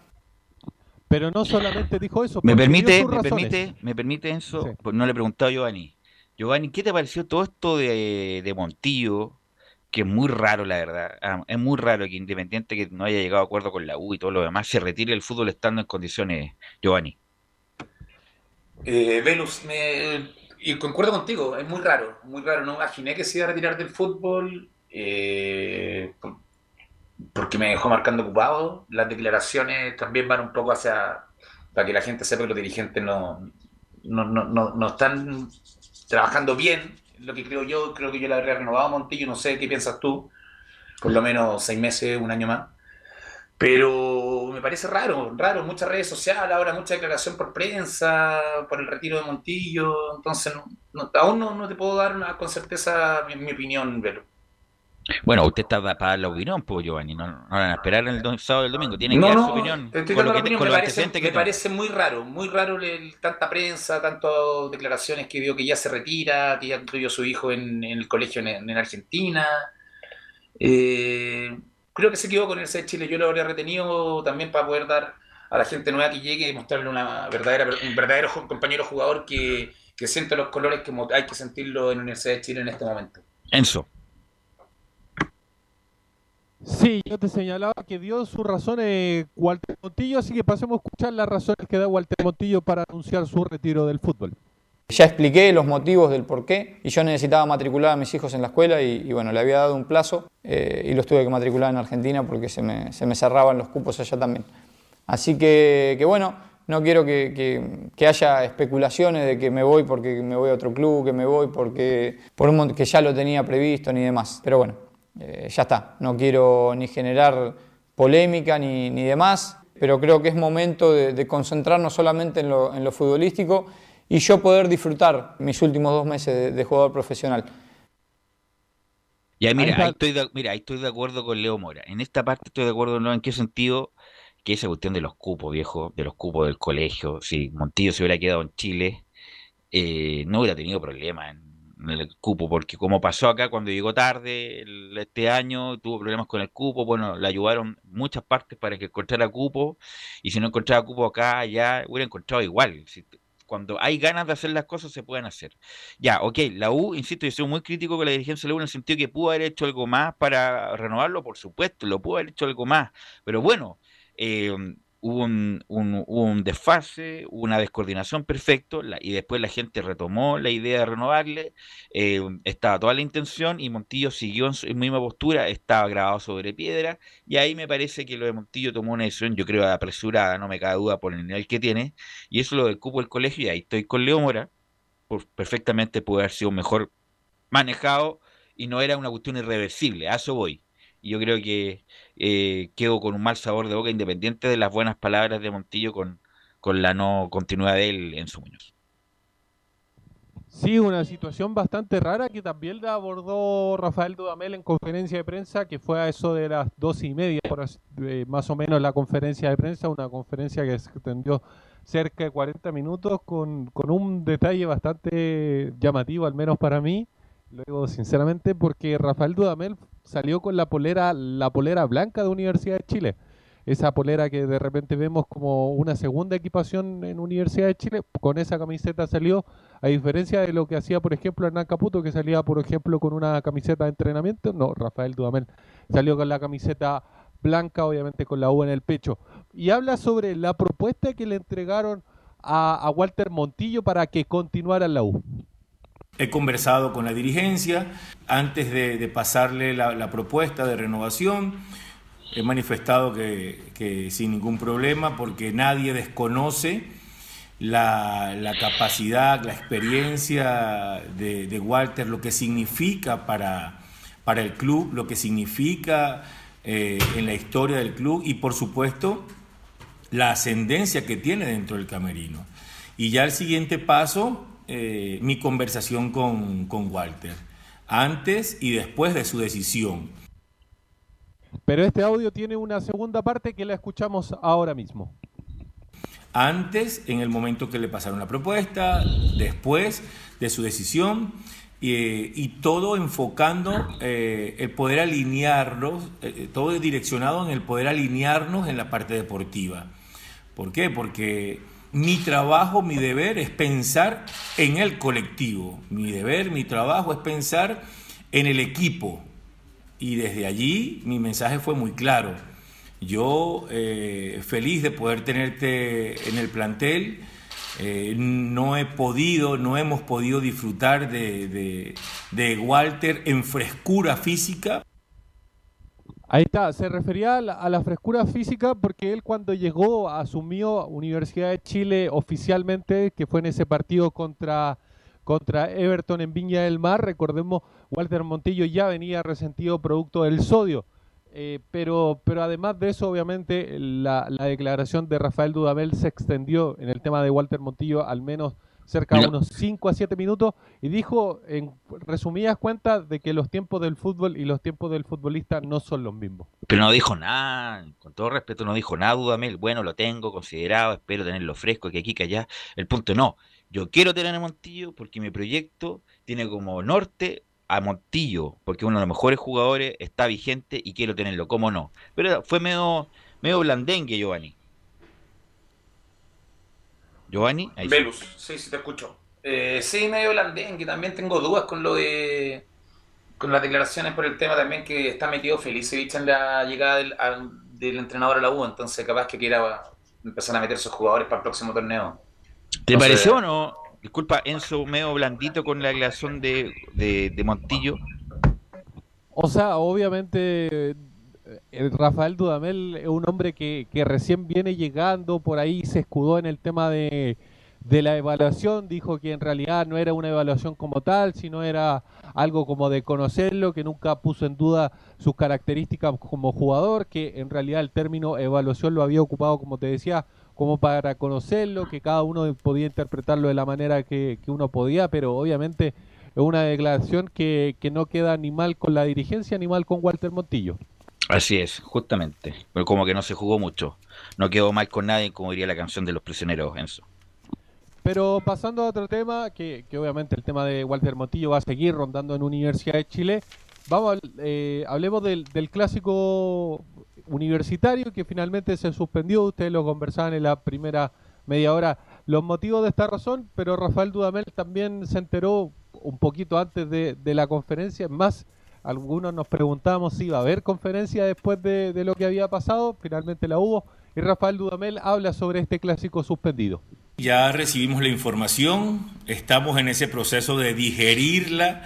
Pero no solamente dijo eso. Me permite, me razones. permite, me permite Enzo, pues no le he preguntado a Giovanni. Giovanni, ¿qué te pareció todo esto de, de Montillo? Que es muy raro, la verdad. Ah, Es muy raro que Independiente que no haya llegado a acuerdo con la U y todo lo demás se retire el fútbol estando en condiciones, Giovanni. Eh, Velus, me- y concuerdo contigo, es muy raro, muy raro. No imaginé que se iba a retirar del fútbol eh, por- porque me dejó marcando ocupado. Las declaraciones también van un poco hacia para que la gente sepa que los dirigentes no, no, no, no, no están trabajando bien. Lo que creo yo, creo que yo la habría renovado Montillo, no sé qué piensas tú. Por lo menos seis meses, un año más. Pero me parece raro, raro, muchas redes sociales, ahora mucha declaración por prensa, por el retiro de Montillo, entonces no, no- aún no, no te puedo dar una- con certeza mi, mi opinión, Velo. Bueno, usted está para dar la opinión, pues Giovanni, no, no van a esperar el do- sábado y el domingo, tiene que dar su opinión te estoy con dando lo la que te- opinión, con me parece, antecedentes que me tiene. parece muy raro, muy raro el- tanta prensa, tantas declaraciones que vio que ya se retira, que ya incluyó a su hijo en, en el colegio en, en Argentina. Eh, creo que se equivocó con el C de Chile, yo lo habría retenido también para poder dar a la gente nueva que llegue y mostrarle una verdadera, un verdadero compañero jugador que, que siente los colores que hay que sentirlo en la Universidad de Chile en este momento. Enzo. Sí, yo te señalaba que dio sus razones Walter Montillo, así que pasemos a escuchar las razones que da Walter Montillo para anunciar su retiro del fútbol. Ya expliqué los motivos del por qué y yo necesitaba matricular a mis hijos en la escuela y, y bueno, le había dado un plazo eh, y los tuve que matricular en Argentina porque se me, se me cerraban los cupos allá también. Así que, que bueno, no quiero que, que- que haya especulaciones de que me voy porque me voy a otro club, que me voy porque por un que ya lo tenía previsto ni demás. Pero bueno, eh, ya está. No quiero ni generar polémica ni, ni demás, pero creo que es momento de, de concentrarnos solamente en lo, en lo futbolístico y yo poder disfrutar mis últimos dos meses de, de jugador profesional. Ya, mira, ahí estoy de, mira, ahí estoy de acuerdo con Leo Mora. En esta parte estoy de acuerdo, ¿no? ¿En qué sentido? Que esa cuestión de los cupos, viejo, de los cupos del colegio, si Montillo se hubiera quedado en Chile, eh, no hubiera tenido problema en, en el cupo, porque como pasó acá cuando llegó tarde el- este año, tuvo problemas con el cupo, bueno, le ayudaron muchas partes para que encontrara cupo, y si no encontraba cupo acá, allá, hubiera encontrado igual. Si- cuando hay ganas de hacer las cosas, se pueden hacer. Ya, ok, la U, insisto, yo soy muy crítico con la dirigencia de la U en el sentido que pudo haber hecho algo más para renovarlo, por supuesto, lo pudo haber hecho algo más, pero bueno, eh, hubo un, un- un desfase, una descoordinación perfecto, la- y después la gente retomó la idea de renovarle, eh, estaba toda la intención y Montillo siguió en su misma postura, estaba grabado sobre piedra, y ahí me parece que lo de Montillo tomó una decisión, yo creo, apresurada, no me cabe duda por el nivel que tiene, y eso lo del cupo del colegio, y ahí estoy con Leo Mora, por- perfectamente puede haber sido mejor manejado y no era una cuestión irreversible, a eso voy. Y yo creo que eh, quedo con un mal sabor de boca independiente de las buenas palabras de Montillo con, con la no continuidad de él en su Muñoz. Sí, una situación bastante rara que también la abordó Rafael Dudamel en conferencia de prensa, que fue a eso de las doce y media, eh, más o menos la conferencia de prensa, una conferencia que se extendió cerca de 40 minutos con, con un detalle bastante llamativo, al menos para mí, luego sinceramente, porque Rafael Dudamel salió con la polera, la polera blanca de Universidad de Chile. Esa polera que de repente vemos como una segunda equipación en Universidad de Chile, con esa camiseta salió, a diferencia de lo que hacía, por ejemplo, Hernán Caputo, que salía, por ejemplo, con una camiseta de entrenamiento, no, Rafael Dudamel salió con la camiseta blanca, obviamente con la U en el pecho, y habla sobre la propuesta que le entregaron a, a Walter Montillo para que continuara en la U. He conversado con la dirigencia antes de, pasarle la, propuesta de renovación. He manifestado que, sin ningún problema, porque nadie desconoce la, capacidad, la experiencia de, de Walter, lo que significa para, para el club, lo que significa eh, en la historia del club y por supuesto la ascendencia que tiene dentro del camerino. Y ya el siguiente paso, eh, mi conversación con, con Walter, antes y después de su decisión. Pero este audio tiene una segunda parte que la escuchamos ahora mismo. Antes, en el momento que le pasaron la propuesta, después de su decisión, eh, y todo enfocando eh, el poder alinearnos, eh, todo direccionado en el poder alinearnos en la parte deportiva. ¿Por qué? Porque mi trabajo, mi deber es pensar en el colectivo. Mi deber, mi trabajo es pensar en el equipo. Y desde allí mi mensaje fue muy claro. Yo eh, feliz de poder tenerte en el plantel. Eh, no he podido, no hemos podido disfrutar de, Walter en frescura física. Ahí está, se refería a la, frescura física porque él cuando llegó asumió Universidad de Chile oficialmente, que fue en ese partido contra, contra Everton en Viña del Mar, recordemos, Walter Montillo ya venía resentido producto del sodio. Eh, pero, pero además de eso, obviamente, la, la declaración de Rafael Dudamel se extendió en el tema de Walter Montillo al menos cerca de No. unos 5 a 7 minutos y dijo en resumidas cuentas de que los tiempos del fútbol y los tiempos del futbolista no son los mismos. Pero no dijo nada, con todo respeto, no dijo nada, Dudamel. Bueno, lo tengo considerado, espero tenerlo fresco, que aquí, que allá. El punto no. Yo quiero tener a Montillo porque mi proyecto tiene como norte a Montillo, porque uno de los mejores jugadores está vigente y quiero tenerlo, ¿cómo no? Pero fue medio, medio blandengue, Giovanni. Giovanni, ahí sí. Velus, sí, sí te escucho. Eh, sí, medio blandengue, también tengo dudas con lo de con las declaraciones por el tema también que está metido Felicevich en la llegada del, al- del entrenador a la U, entonces capaz que quiera empezar a meter sus jugadores para el próximo torneo. ¿Te No sé. pareció o no? Disculpa, Enzo, medio blandito con la declaración de, de, de Montillo. O sea, obviamente Rafael Dudamel es un hombre que, que recién viene llegando, por ahí se escudó en el tema de, de la evaluación, dijo que en realidad no era una evaluación como tal, sino era algo como de conocerlo, que nunca puso en duda sus características como jugador, que en realidad el término evaluación lo había ocupado, como te decía, como para conocerlo, que cada uno podía interpretarlo de la manera que, que uno podía, pero obviamente es una declaración que, que no queda ni mal con la dirigencia ni mal con Walter Montillo. Así es, justamente. Pero como que no se jugó mucho. No quedó mal con nadie, como diría la canción de los prisioneros, Enzo. Pero pasando a otro tema, que, obviamente el tema de Walter Montillo va a seguir rondando en Universidad de Chile. Vamos, eh, hablemos del, clásico universitario que finalmente se suspendió. Ustedes lo conversaban en la primera media hora. Los motivos de esta razón, pero Rafael Dudamel también se enteró un poquito antes de, la conferencia. Más, algunos nos preguntábamos si iba a haber conferencia después de, de lo que había pasado. Finalmente la hubo. Y Rafael Dudamel habla sobre este clásico suspendido. Ya recibimos la información, estamos en ese proceso de digerirla,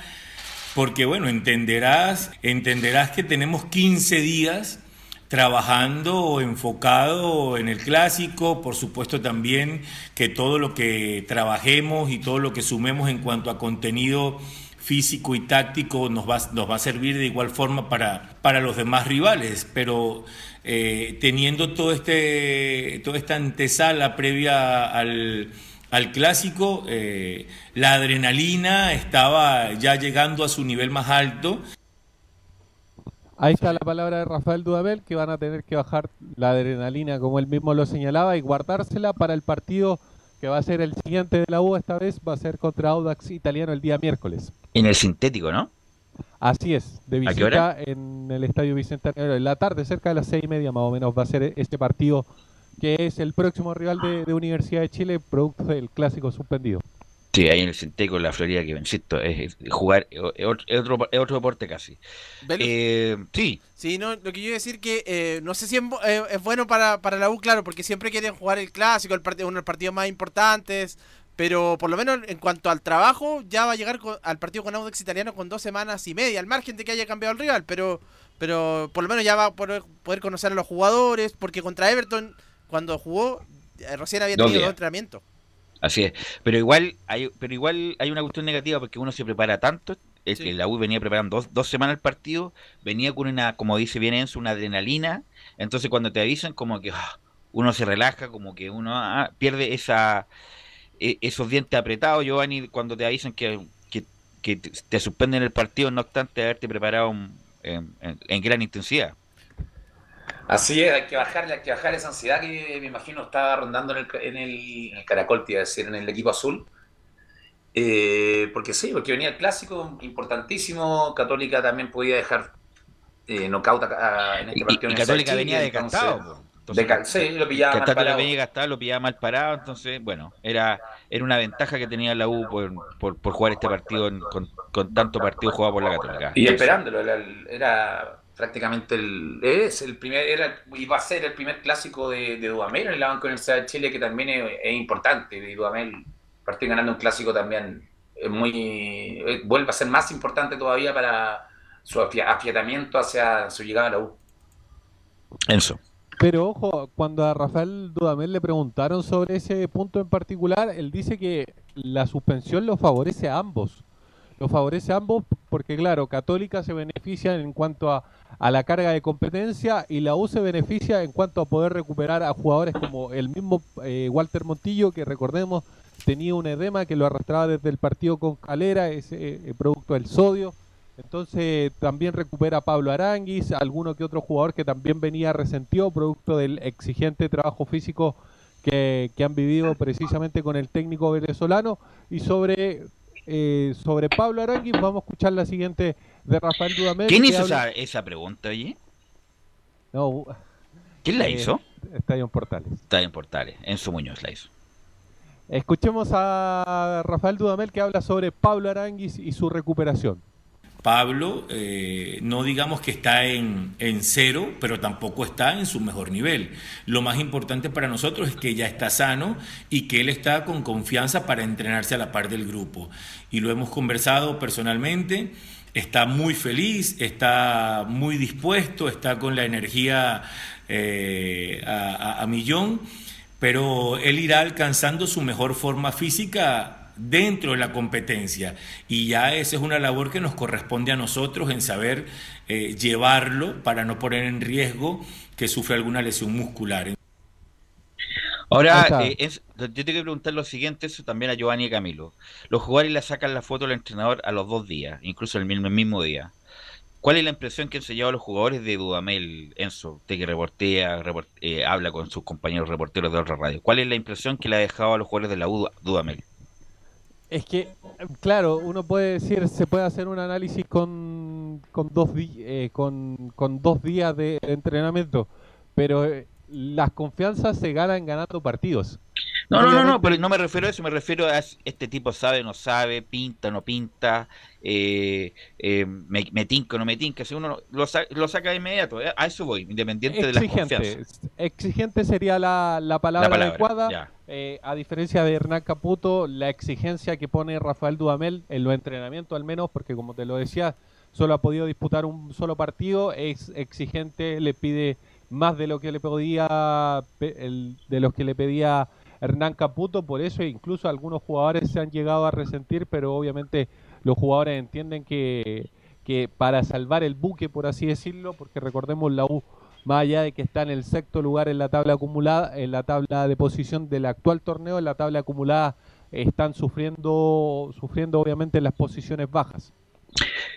porque bueno, entenderás, entenderás que tenemos 15 días trabajando enfocado en el clásico, por supuesto también que todo lo que trabajemos y todo lo que sumemos en cuanto a contenido físico y táctico nos va, nos va a servir de igual forma para, para los demás rivales, pero eh, teniendo todo este, toda esta antesala previa al, al clásico, eh, la adrenalina estaba ya llegando a su nivel más alto. Ahí está la palabra de Rafael Dudamel, que van a tener que bajar la adrenalina, como él mismo lo señalaba, y guardársela para el partido que va a ser el siguiente de la U esta vez, va a ser contra Audax Italiano el día miércoles. En el sintético, ¿no? Así es, de ¿A qué hora? visita en el Estadio Bicentenario. En la tarde, cerca de las seis y media más o menos, va a ser este partido que es el próximo rival de, de Universidad de Chile, producto del clásico suspendido. Sí, ahí en el sintético en la Florida, que insisto, es es jugar, es otro, es otro, es otro deporte casi. Eh, sí, Sí, no, lo que yo iba a decir que eh, no sé si es, eh, es bueno para, para la U, claro, porque siempre quieren jugar el clásico, el partido, uno de los partidos más importantes, pero por lo menos en cuanto al trabajo, ya va a llegar con- al partido con Audax Italiano con dos semanas y media, al margen de que haya cambiado el rival, pero, pero por lo menos ya va a poder, poder conocer a los jugadores, porque contra Everton, cuando jugó, eh, recién había Dos tenido días. dos entrenamientos. Así es, pero igual hay, pero igual hay una cuestión negativa porque uno se prepara tanto, es que la U venía preparando dos, dos semanas el partido, venía con una, como dice bien Enzo, una adrenalina, entonces cuando te avisan como que ah, uno se relaja, como que uno ah, pierde esa e- esos dientes apretados, Giovanni, cuando te avisan que, que, que te te suspenden el partido, no obstante haberte preparado un- en, en- en gran intensidad. Así es, hay que bajar, hay que bajar esa ansiedad que me imagino estaba rondando en el, en el, en el Caracol, te iba a decir, en el equipo azul. Eh, porque sí, porque venía el clásico importantísimo, Católica también podía dejar eh, knockout a- a- en este partido. y Católica Chile, venía. Entonces, de sí, lo pillaba mal parado. venía gastado, lo pillaba mal parado, entonces, bueno, era, era una ventaja que tenía la U por, por, por jugar este partido en- con, con tanto partido jugado por la Católica. Y esperándolo, era prácticamente el, es el primer, era, iba a ser el primer clásico de, de Dudamel en la Banca Universidad de Chile, que también es, es importante. De Dudamel partir ganando un clásico también es muy, vuelve a ser más importante todavía para su afia- afiatamiento hacia su llegada a la U. Enzo. Pero ojo, cuando a Rafael Dudamel le preguntaron sobre ese punto en particular, él dice que la suspensión lo favorece a ambos. Lo favorece a ambos porque, claro, Católica se beneficia en cuanto a, a la carga de competencia y la U se beneficia en cuanto a poder recuperar a jugadores como el mismo eh, Walter Montillo, que recordemos tenía un edema que lo arrastraba desde el partido con Calera, ese eh, producto del sodio. Entonces también recupera a Pablo Aranguis, alguno que otro jugador que también venía resentido, producto del exigente trabajo físico que, que han vivido precisamente con el técnico venezolano. Y sobre, eh, sobre Pablo Aranguis vamos a escuchar la siguiente de Rafael Dudamel. ¿Quién hizo habla- esa, esa pregunta allí? No, ¿Quién la eh, hizo? Estadio en Portales. En Portales, Enzo Muñoz la hizo. Escuchemos a Rafael Dudamel que habla sobre Pablo Aranguis y su recuperación. Pablo, eh, no digamos que está en, en cero, pero tampoco está en su mejor nivel. Lo más importante para nosotros es que ya está sano y que él está con confianza para entrenarse a la par del grupo. Y lo hemos conversado personalmente. Está muy feliz, está muy dispuesto, está con la energía eh, a, millón, pero él irá alcanzando su mejor forma física dentro de la competencia. Y ya esa es una labor que nos corresponde a nosotros en saber eh, llevarlo para no poner en riesgo que sufra alguna lesión muscular. Ahora, eh, es- yo te quiero preguntar lo siguiente, eso también a Giovanni y Camilo. Los jugadores le sacan la foto al entrenador a los dos días, incluso el mismo, el mismo día. ¿Cuál es la impresión que han sellado los jugadores de Dudamel, Enzo? Usted que reportea, report- eh, habla con sus compañeros reporteros de otra radio. ¿Cuál es la impresión que le ha dejado a los jugadores de la U Dudamel? Es que, claro, uno puede decir, se puede hacer un análisis con, con, dos, eh, con, con dos días de entrenamiento, pero eh, las confianzas se ganan ganando partidos. No, no, no, no, pero no me refiero a eso, me refiero a este tipo sabe, no sabe, pinta, no pinta, eh, eh, me, me tinca, no me tinca, si uno lo, lo sa- lo saca de inmediato, eh, a eso voy, independiente de las confianzas. exigente sería la, la palabra, La palabra, adecuada. Eh, a diferencia de Hernán Caputo, la exigencia que pone Rafael Dudamel en los entrenamientos al menos, porque como te lo decía, solo ha podido disputar un solo partido, es exigente, le pide más de lo que le podía pe- el- de los que le pedía Hernán Caputo, por eso incluso algunos jugadores se han llegado a resentir, pero obviamente los jugadores entienden que, que para salvar el buque, por así decirlo, porque recordemos la U, más allá de que está en el sexto lugar en la tabla acumulada, en la tabla de posición del actual torneo, en la tabla acumulada están sufriendo, sufriendo obviamente las posiciones bajas.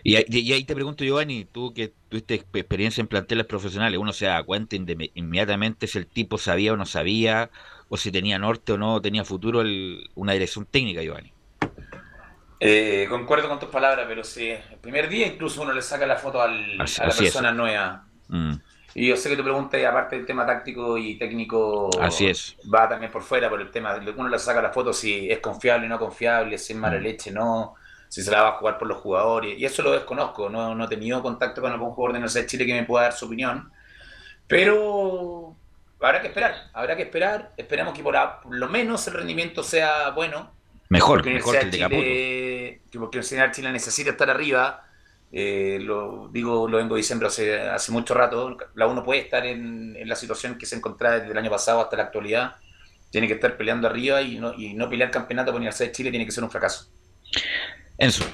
Y, ahí- y ahí te pregunto, Giovanni, tú que tuviste exp- experiencia en planteles profesionales, uno se da cuenta inmediatamente si el tipo sabía o no sabía, o si tenía norte o no tenía futuro el- una dirección técnica, Giovanni. Eh, concuerdo con tus palabras, pero sí, el primer día incluso uno le saca la foto al- Así- a la es. persona nueva. Mm, Y yo sé que tu pregunta, y aparte del tema táctico y técnico, Así es. va también por fuera, por el tema, uno le saca la foto si es confiable o no confiable, si es mala Mm. leche, no, si se la va a jugar por los jugadores, y eso lo desconozco, no, no he tenido contacto con algún jugador de Universidad de Chile que me pueda dar su opinión, pero habrá que esperar, habrá que esperar, esperamos que por, a- por lo menos el rendimiento sea bueno, Mejor, mejor que el de Caputo. Chile- que porque de Chile necesita estar arriba. eh, lo digo, lo vengo diciendo hace, hace mucho rato. La uno puede estar en, en la situación que se encontraba desde el año pasado hasta la actualidad. Tiene que estar peleando arriba y no, y no pelear campeonato por Universidad de Chile tiene que ser un fracaso. Enzo.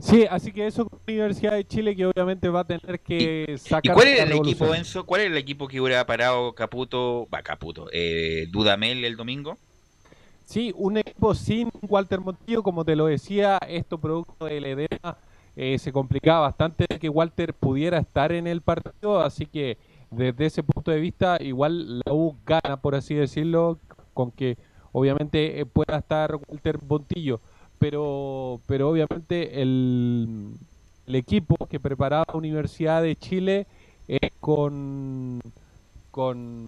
Sí, así que eso con la Universidad de Chile que obviamente va a tener que sacar ¿Y cuál era el equipo. Enzo? ¿Cuál era el equipo que hubiera parado Caputo, va, Caputo, eh, Dudamel el domingo? Sí, un equipo sin Walter Montillo, como te lo decía, esto producto del edema eh, se complicaba bastante que Walter pudiera estar en el partido, así que desde ese punto de vista igual la U gana, por así decirlo, con que obviamente eh, pueda estar Walter Montillo, pero, pero obviamente el, el equipo que preparaba Universidad de Chile es con, con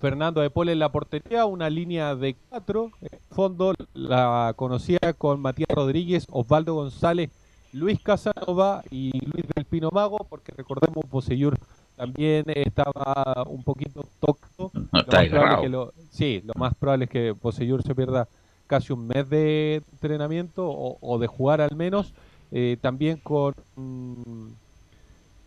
Fernando de Pol en la portería, una línea de cuatro. En fondo la conocía con Matías Rodríguez, Osvaldo González, Luis Casanova y Luis del Pino Mago, porque recordemos Poseyur también estaba un poquito tocado. No, Lo está más probable agarrado. que lo- sí, lo más probable es que Poseyur se pierda casi un mes de entrenamiento o, o de jugar al menos. Eh, también con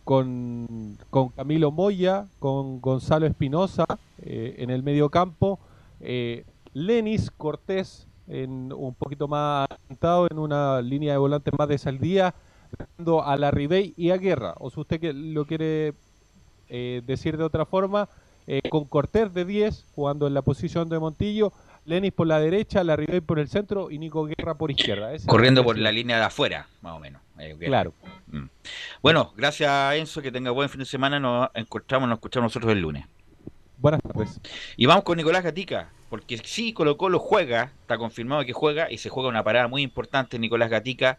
con, con Camilo Moya, con Gonzalo Espinosa eh, en el medio campo, eh, Lenis Cortés en un poquito más adelantado en una línea de volantes más de saldía, dando a la Ribey y a Guerra. O si usted que lo quiere decir de otra forma, con Cortés de 10 jugando en la posición de Montillo, Lenis por la derecha, la Ribey por el centro y Nico Guerra por izquierda. Corriendo por la línea de afuera, más o menos. Eh. Claro. Mm. Bueno, gracias Enzo, que tenga buen fin de semana. Nos encontramos, nos escuchamos nosotros el lunes. Buenas tardes. Y vamos con Nicolás Gatica, porque sí, Colo Colo juega, está confirmado que juega, y se juega una parada muy importante Nicolás Gatica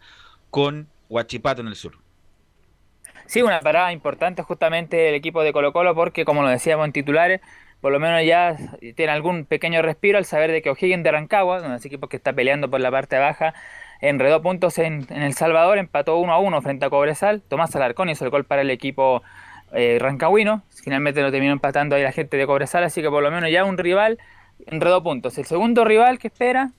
con Huachipato en el sur. Sí, una parada importante justamente el equipo de Colo Colo porque como lo decíamos en titulares, por lo menos ya tiene algún pequeño respiro al saber de que O'Higgins de Rancagua, uno de los equipos que está peleando por la parte baja, enredó puntos en, El Salvador, empató 1 a 1 frente a Cobresal, Tomás Alarcón hizo el gol para el equipo eh, rancagüino, finalmente lo terminó empatando ahí la gente de Cobresal, así que por lo menos ya un rival enredó puntos. El segundo rival que espera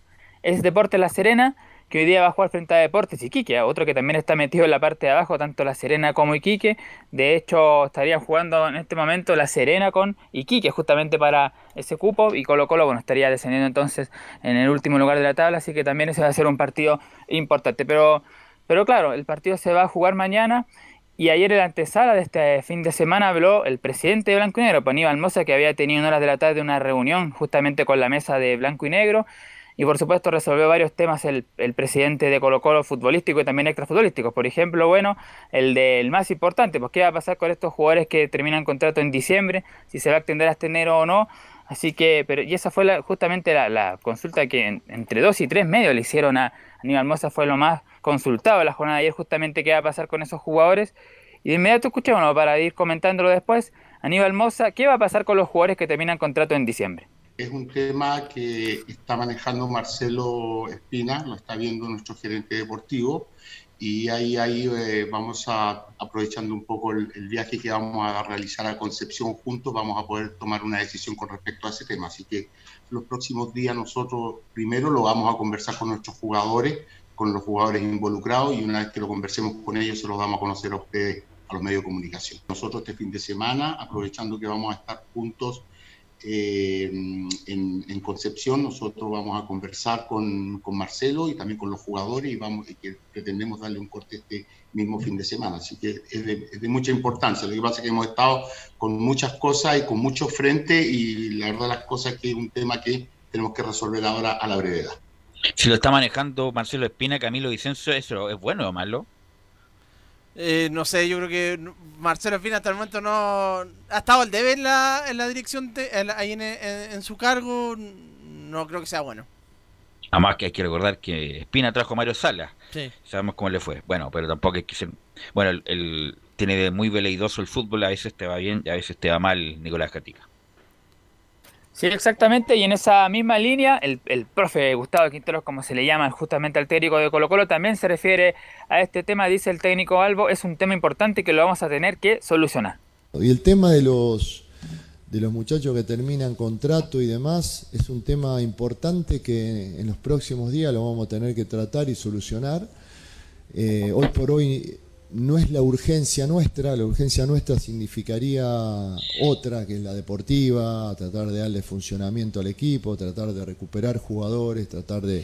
es Deportes La Serena, que hoy día va a jugar frente a Deportes Iquique, otro que también está metido en la parte de abajo, tanto La Serena como Iquique. De hecho, estarían jugando en este momento La Serena con Iquique, justamente para ese cupo, y Colo Colo, bueno, estaría descendiendo entonces en el último lugar de la tabla, así que también ese va a ser un partido importante. Pero, pero claro, el partido se va a jugar mañana Y ayer en la antesala de este fin de semana habló el presidente de Blanco y Negro, pues, Aníbal Mosa, que había tenido en horas de la tarde una reunión justamente con la mesa de Blanco y Negro. Y por supuesto resolvió varios temas el, el presidente de Colo Colo futbolístico y también extrafutbolísticos. Por ejemplo, bueno, el del más importante, pues qué va a pasar con estos jugadores que terminan contrato en diciembre, si se va a extender hasta enero o no. Así que, pero, y esa fue la- justamente la, la consulta que en- entre dos y tres medios le hicieron a Aníbal Mosa, fue lo más consultado la jornada de ayer, justamente qué va a pasar con esos jugadores. Y de inmediato escuchémonos para ir comentándolo después. Aníbal Mosa, ¿qué va a pasar con los jugadores que terminan contrato en diciembre? Es un tema que está manejando Marcelo Espina, lo está viendo nuestro gerente deportivo y ahí, ahí eh, vamos a, aprovechando un poco el, el viaje que vamos a realizar a Concepción juntos, vamos a poder tomar una decisión con respecto a ese tema. Así que los próximos días nosotros primero lo vamos a conversar con nuestros jugadores, con los jugadores involucrados y una vez que lo conversemos con ellos se los damos a conocer a ustedes, a los medios de comunicación. Nosotros este fin de semana, aprovechando que vamos a estar juntos eh, en, en Concepción, nosotros vamos a conversar con, Marcelo y también con los jugadores y, vamos, y que pretendemos darle un corte este mismo fin de semana. Así que es de, es de mucha importancia. Lo que pasa es que hemos estado con muchas cosas y con muchos frentes y la verdad las cosas que es un tema que tenemos que resolver ahora a la brevedad. Si lo está manejando Marcelo Espina, Camilo Vicencio, ¿eso es bueno o malo? Eh, no sé, yo creo que Marcelo Espina hasta el momento no ha estado al debe en la, en la dirección, de- en la- ahí en, en- su cargo, no creo que sea bueno. Además que hay que recordar que Espina trajo a Mario Salas. Sí. Sabemos cómo le fue. Bueno, pero tampoco hay que ser... Bueno, el, el- tiene de muy veleidoso el fútbol, a veces te va bien y a veces te va mal Nicolás Catica. Sí, exactamente, y en esa misma línea, el, el profe Gustavo Quinteros, como se le llama justamente al técnico de Colo Colo, también se refiere a este tema, dice el técnico Albo, es un tema importante que lo vamos a tener que solucionar. Y el tema de los, de los muchachos que terminan contrato y demás es un tema importante que en los próximos días lo vamos a tener que tratar y solucionar. Eh, hoy por hoy no es la urgencia nuestra, la urgencia nuestra significaría otra, que es la deportiva, tratar de darle funcionamiento al equipo, tratar de recuperar jugadores, tratar de,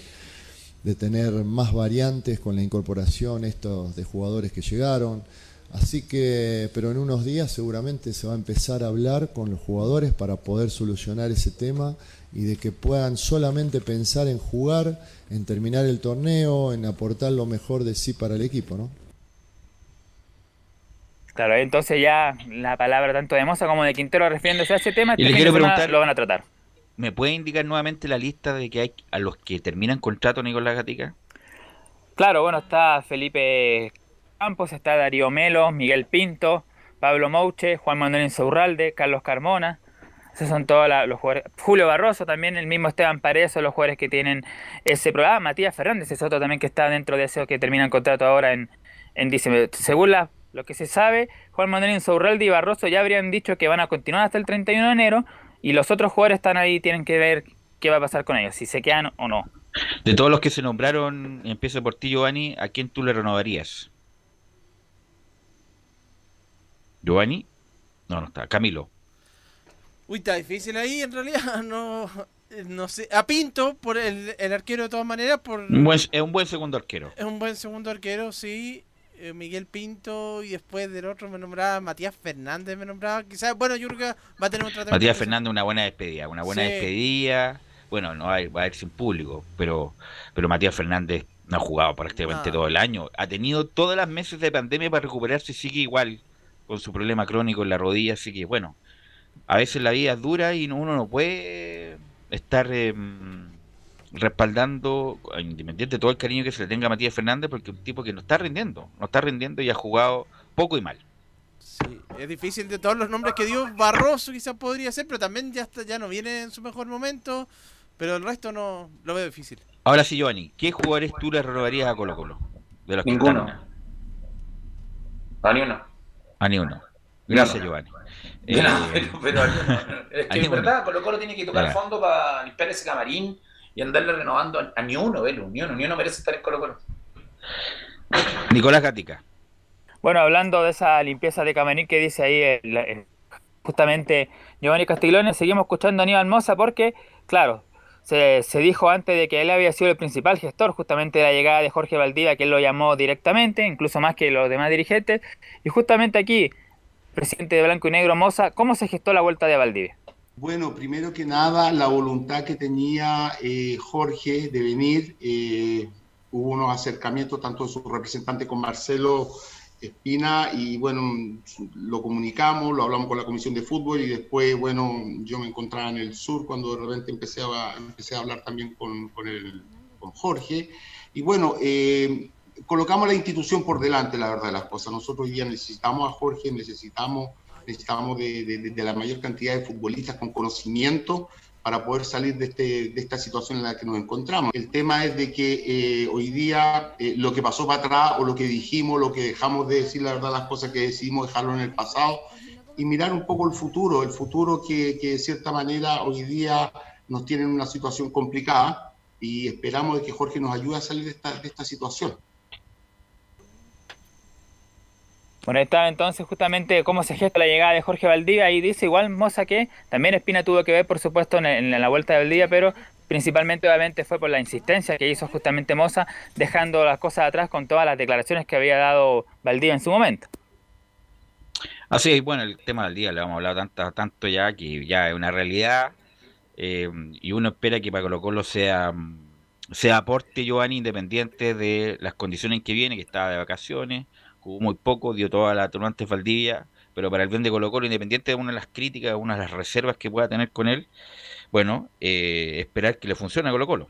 tener más variantes con la incorporación estos de jugadores que llegaron. Así que, pero en unos días seguramente se va a empezar a hablar con los jugadores para poder solucionar ese tema y de que puedan solamente pensar en jugar, en terminar el torneo, en aportar lo mejor de sí para el equipo, ¿no? Claro, entonces ya la palabra tanto de Moza como de Quintero refiriéndose a ese tema, Y este le quiero preguntar- lo van a tratar. ¿Me puede indicar nuevamente la lista de que hay a los que terminan contrato Nicolás Gatica? Claro, bueno, está Felipe Campos, está Darío Melo, Miguel Pinto, Pablo Mouche, Juan Manuel Insaurralde, Carlos Carmona. Esos son todos la- los jugadores. Julio Barroso también, el mismo Esteban Paredes, son los jugadores que tienen ese programa. Matías Fernández es otro también que está dentro de esos que terminan contrato ahora en, en diciembre. Según la- lo que se sabe, Juan Manuel Insaurralde y Barroso ya habrían dicho que van a continuar hasta el 31 de enero y los otros jugadores están ahí, tienen que ver qué va a pasar con ellos, si se quedan o no. De todos los que se nombraron, y empiezo por ti, Giovanni, ¿a quién tú le renovarías? ¿Giovanni? No, no está. Camilo. Uy, está difícil ahí, en realidad, [LAUGHS] no, no sé. A Pinto, por el, el arquero de todas maneras, por... Un buen- es un buen segundo arquero. Es un buen segundo arquero, sí. Eh, Miguel Pinto y después del otro me nombraba Matías Fernández, me nombraba. Quizás, bueno, yo creo que va a tener un tratamiento. Matías Fernández, una buena despedida. Una buena Sí. despedida. Bueno, no va a, ir, va a ir sin público, pero, pero Matías Fernández no ha jugado prácticamente No. todo el año. Ha tenido todas las meses de pandemia para recuperarse y sigue igual con su problema crónico en la rodilla. Así que, bueno, a veces la vida es dura y uno no puede estar eh, respaldando, independiente de todo el cariño que se le tenga a Matías Fernández, porque es un tipo que no está rindiendo, no está rindiendo y ha jugado poco y mal. Sí, es difícil de todos los nombres que dio Barroso, quizás podría ser, pero también ya, está, ya no viene en su mejor momento. Pero el resto no lo veo difícil. Ahora sí, Giovanni, ¿qué jugadores tú le renovarías a Colo Colo? De los que Ninguno. A ni uno. A ni uno. Gracias. Giovanni. Eh, [LAUGHS] pero. [LAUGHS] Es que uno. verdad Colo Colo tiene que tocar Ya. fondo para limpiar ese camarín y andarle renovando a, a ni uno, velo, ni uno, ni uno merece estar en Colo Colo. Nicolás Gatica. Bueno, hablando de esa limpieza de camarín que dice ahí el- el- justamente Giovanni Castiglione, seguimos escuchando a Aníbal Mosa porque, claro, se, se dijo antes de que él había sido el principal gestor justamente de la llegada de Jorge Valdivia, que él lo llamó directamente, incluso más que los demás dirigentes. Y justamente aquí, presidente de Blanco y Negro Moza, ¿cómo se gestó la vuelta de Valdivia? Bueno, primero que nada, la voluntad que tenía eh, Jorge de venir, eh, hubo unos acercamientos tanto de su representante con Marcelo Espina y bueno, lo comunicamos, lo hablamos con la Comisión de Fútbol y después, bueno, yo me encontraba en el sur cuando de repente empecé a, hablar también con, con, Jorge. Y bueno, eh, colocamos la institución por delante, la verdad de las cosas. Nosotros hoy necesitamos a Jorge, necesitamos necesitamos de, de, de, la mayor cantidad de futbolistas con conocimiento para poder salir de, este, de esta situación en la que nos encontramos. El tema es de que eh, hoy día eh, lo que pasó para atrás o lo que dijimos, lo que dejamos de decir, la verdad, las cosas que decidimos dejarlo en el pasado y mirar un poco el futuro, el futuro que, que de cierta manera hoy día nos tiene en una situación complicada y esperamos de que Jorge nos ayude a salir de esta, de esta situación. Bueno, estaba entonces justamente cómo se gesta la llegada de Jorge Valdivia y dice igual Moza que también Espina tuvo que ver por supuesto en, la vuelta de Valdivia, pero principalmente obviamente fue por la insistencia que hizo justamente Moza, dejando las cosas atrás con todas las declaraciones que había dado Valdivia en su momento. Así es, bueno, el tema del día le hemos hablado tanto, ya que ya es una realidad eh, y uno espera que para Colo sea, sea aporte Giovanni independiente de las condiciones en que viene, que estaba de vacaciones, jugó muy poco, dio toda la turbante Valdivia, pero para el bien de Colo Colo, independiente de una de las críticas, una de las reservas que pueda tener con él, bueno, eh, esperar que le funcione a Colo Colo.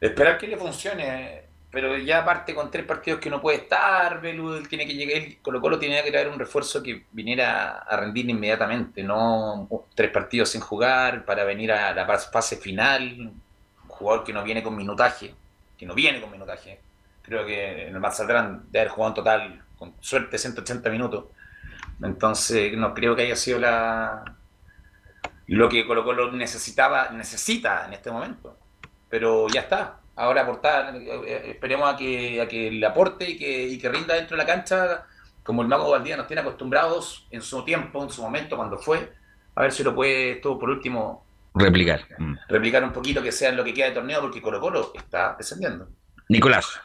Esperar que le funcione, pero ya aparte con tres partidos que no puede estar, Belu, él tiene que llegar, Colo Colo tiene que traer un refuerzo que viniera a rendir inmediatamente, no tres partidos sin jugar para venir a la fase final, un jugador que no viene con minutaje, que no viene con minutaje creo que en el Mazatlán de haber jugado en total, con suerte, 180 minutos. Entonces, no creo que haya sido la lo que Colo Colo necesitaba, necesita en este momento. Pero ya está. Ahora aportar, esperemos a que, a que le aporte y que, y que rinda dentro de la cancha, como el Mago Valdía nos tiene acostumbrados en su tiempo, en su momento, cuando fue. A ver si lo puede, todo por último, replicar. Replicar un poquito que sea en lo que queda de torneo, porque Colo Colo está descendiendo. Nicolás.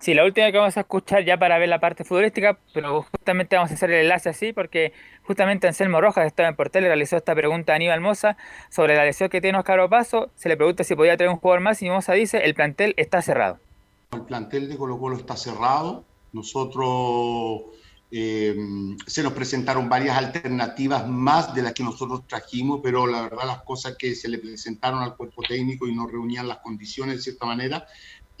Sí, la última que vamos a escuchar ya para ver la parte futbolística, pero justamente vamos a hacer el enlace así porque justamente Anselmo Rojas, que estaba en Portel, le realizó esta pregunta a Aníbal Moza sobre la lesión que tiene Oscar Opaso. Se le pregunta si podía traer un jugador más y Moza dice, el plantel está cerrado. El plantel de Colo Colo está cerrado. Nosotros eh, se nos presentaron varias alternativas más de las que nosotros trajimos, pero la verdad las cosas que se le presentaron al cuerpo técnico y no reunían las condiciones de cierta manera,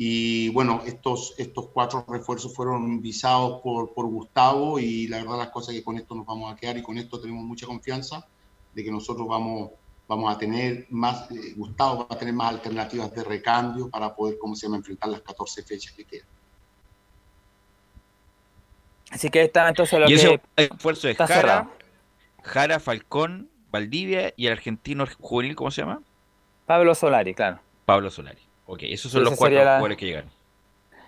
y bueno, estos, estos cuatro refuerzos fueron visados por, por Gustavo y la verdad las cosas que con esto nos vamos a quedar y con esto tenemos mucha confianza de que nosotros vamos, vamos a tener más, eh, Gustavo va a tener más alternativas de recambio para poder, ¿cómo se llama?, enfrentar las 14 fechas que quedan. Así que está entonces lo y que ese esfuerzo es está Jara, cerrado. Jara, Falcón, Valdivia y el argentino juvenil, ¿cómo se llama? Pablo Solari, claro. Pablo Solari. Ok, esos son los cuatro la- jugadores que llegaron.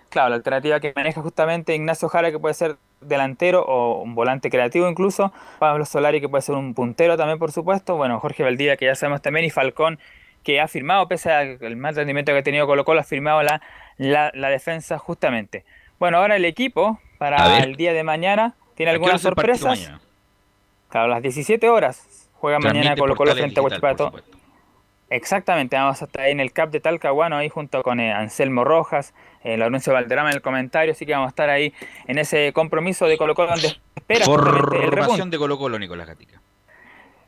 Claro, la alternativa que maneja justamente Ignacio Jara, que puede ser delantero o un volante creativo incluso. Pablo Solari, que puede ser un puntero también, por supuesto. Bueno, Jorge Valdivia, que ya sabemos también, y Falcón, que ha firmado, pese al mal rendimiento que ha tenido Colo Colo, ha firmado la, la, la defensa justamente. Bueno, ahora el equipo, para el día de mañana, tiene ¿A qué hora algunas sorpresas. mañana? Claro, a las 17 horas juega mañana Transmite Colo Colo Portales frente a Huachipato. Exactamente, vamos a estar ahí en el CAP de Talcahuano, ahí junto con eh, Anselmo Rojas, eh, Laurencio Valderrama en el comentario, así que vamos a estar ahí en ese compromiso de Colo Colo donde espera justamente el. Formación de Colo Colo, Nicolás Gatica.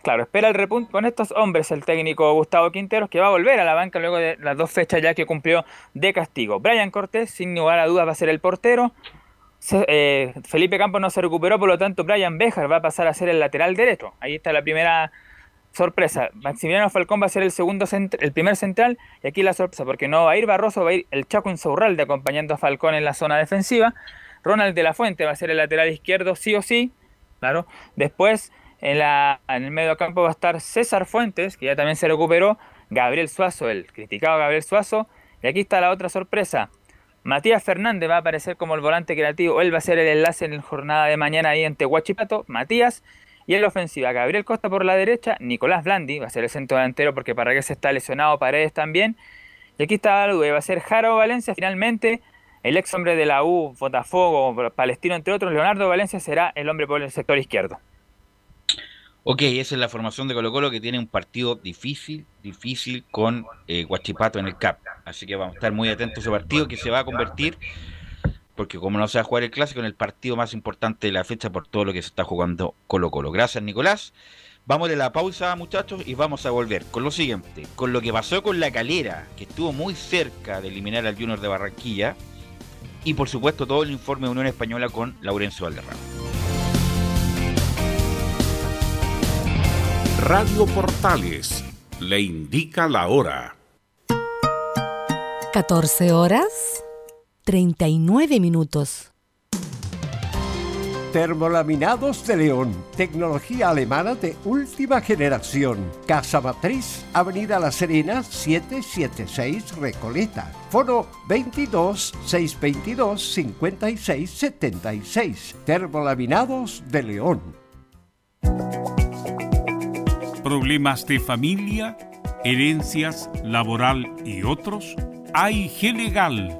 Claro, espera el repunte con estos hombres el técnico Gustavo Quinteros, que va a volver a la banca luego de las dos fechas ya que cumplió de castigo. Brian Cortés, sin lugar a dudas, va a ser el portero. Se- eh, Felipe Campos no se recuperó, por lo tanto, Brian Bejar va a pasar a ser el lateral derecho. Ahí está la primera sorpresa. Maximiliano Falcón va a ser el segundo el primer central, y aquí la sorpresa, porque no va a ir Barroso, va a ir el Chaco Insaurralde acompañando a Falcón en la zona defensiva. Ronald de la Fuente va a ser el lateral izquierdo, sí o sí, claro. Después, en el medio campo va a estar César Fuentes, que ya también se recuperó, Gabriel Suazo, el criticado Gabriel Suazo, y aquí está la otra sorpresa. Matías Fernández va a aparecer como el volante creativo, él va a ser el enlace en la jornada de mañana ahí en Tehuachipato, Matías, Y en la ofensiva, Gabriel Costa por la derecha, Nicolás Blandi, va a ser el centro delantero porque para que se está lesionado Paredes también. Y aquí está la duda, va a ser Jaro Valencia finalmente. El ex hombre de la U, Botafogo, Palestino, entre otros, Leonardo Valencia será el hombre por el sector izquierdo. Ok, esa es la formación de Colo Colo que tiene un partido difícil, difícil con eh, Guachipato en el CAP. Así que vamos a estar muy atentos a ese partido que se va a convertir, porque como no se va a jugar el clásico, en el partido más importante de la fecha por todo lo que se está jugando Colo Colo. Gracias Nicolás. Vamos de la pausa muchachos y vamos a volver con lo siguiente, con lo que pasó con la calera, que estuvo muy cerca de eliminar al Junior de Barranquilla, y por supuesto todo el informe de Unión Española con Laurencio Valderrama. Radio Portales le indica la hora. 14 horas 39 minutos. Termolaminados de León, tecnología alemana de última generación. Casa Matriz, Avenida La Serena, 776 Recoleta. Foro 22 622 56 76. Termolaminados de León. ¿Problemas de familia, herencias, laboral y otros? AIG Legal,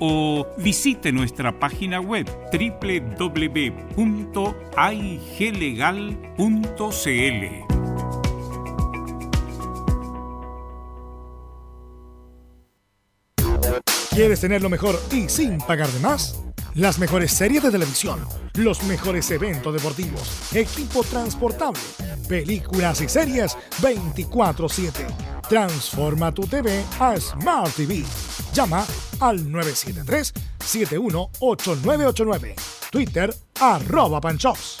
o visite nuestra página web www.aiglegal.cl. ¿Quieres tener lo mejor y sin pagar de más? Las mejores series de televisión, los mejores eventos deportivos, equipo transportable, películas y series 24/7. Transforma tu TV a Smart TV. Llama al 973-718989. Twitter arroba panchops.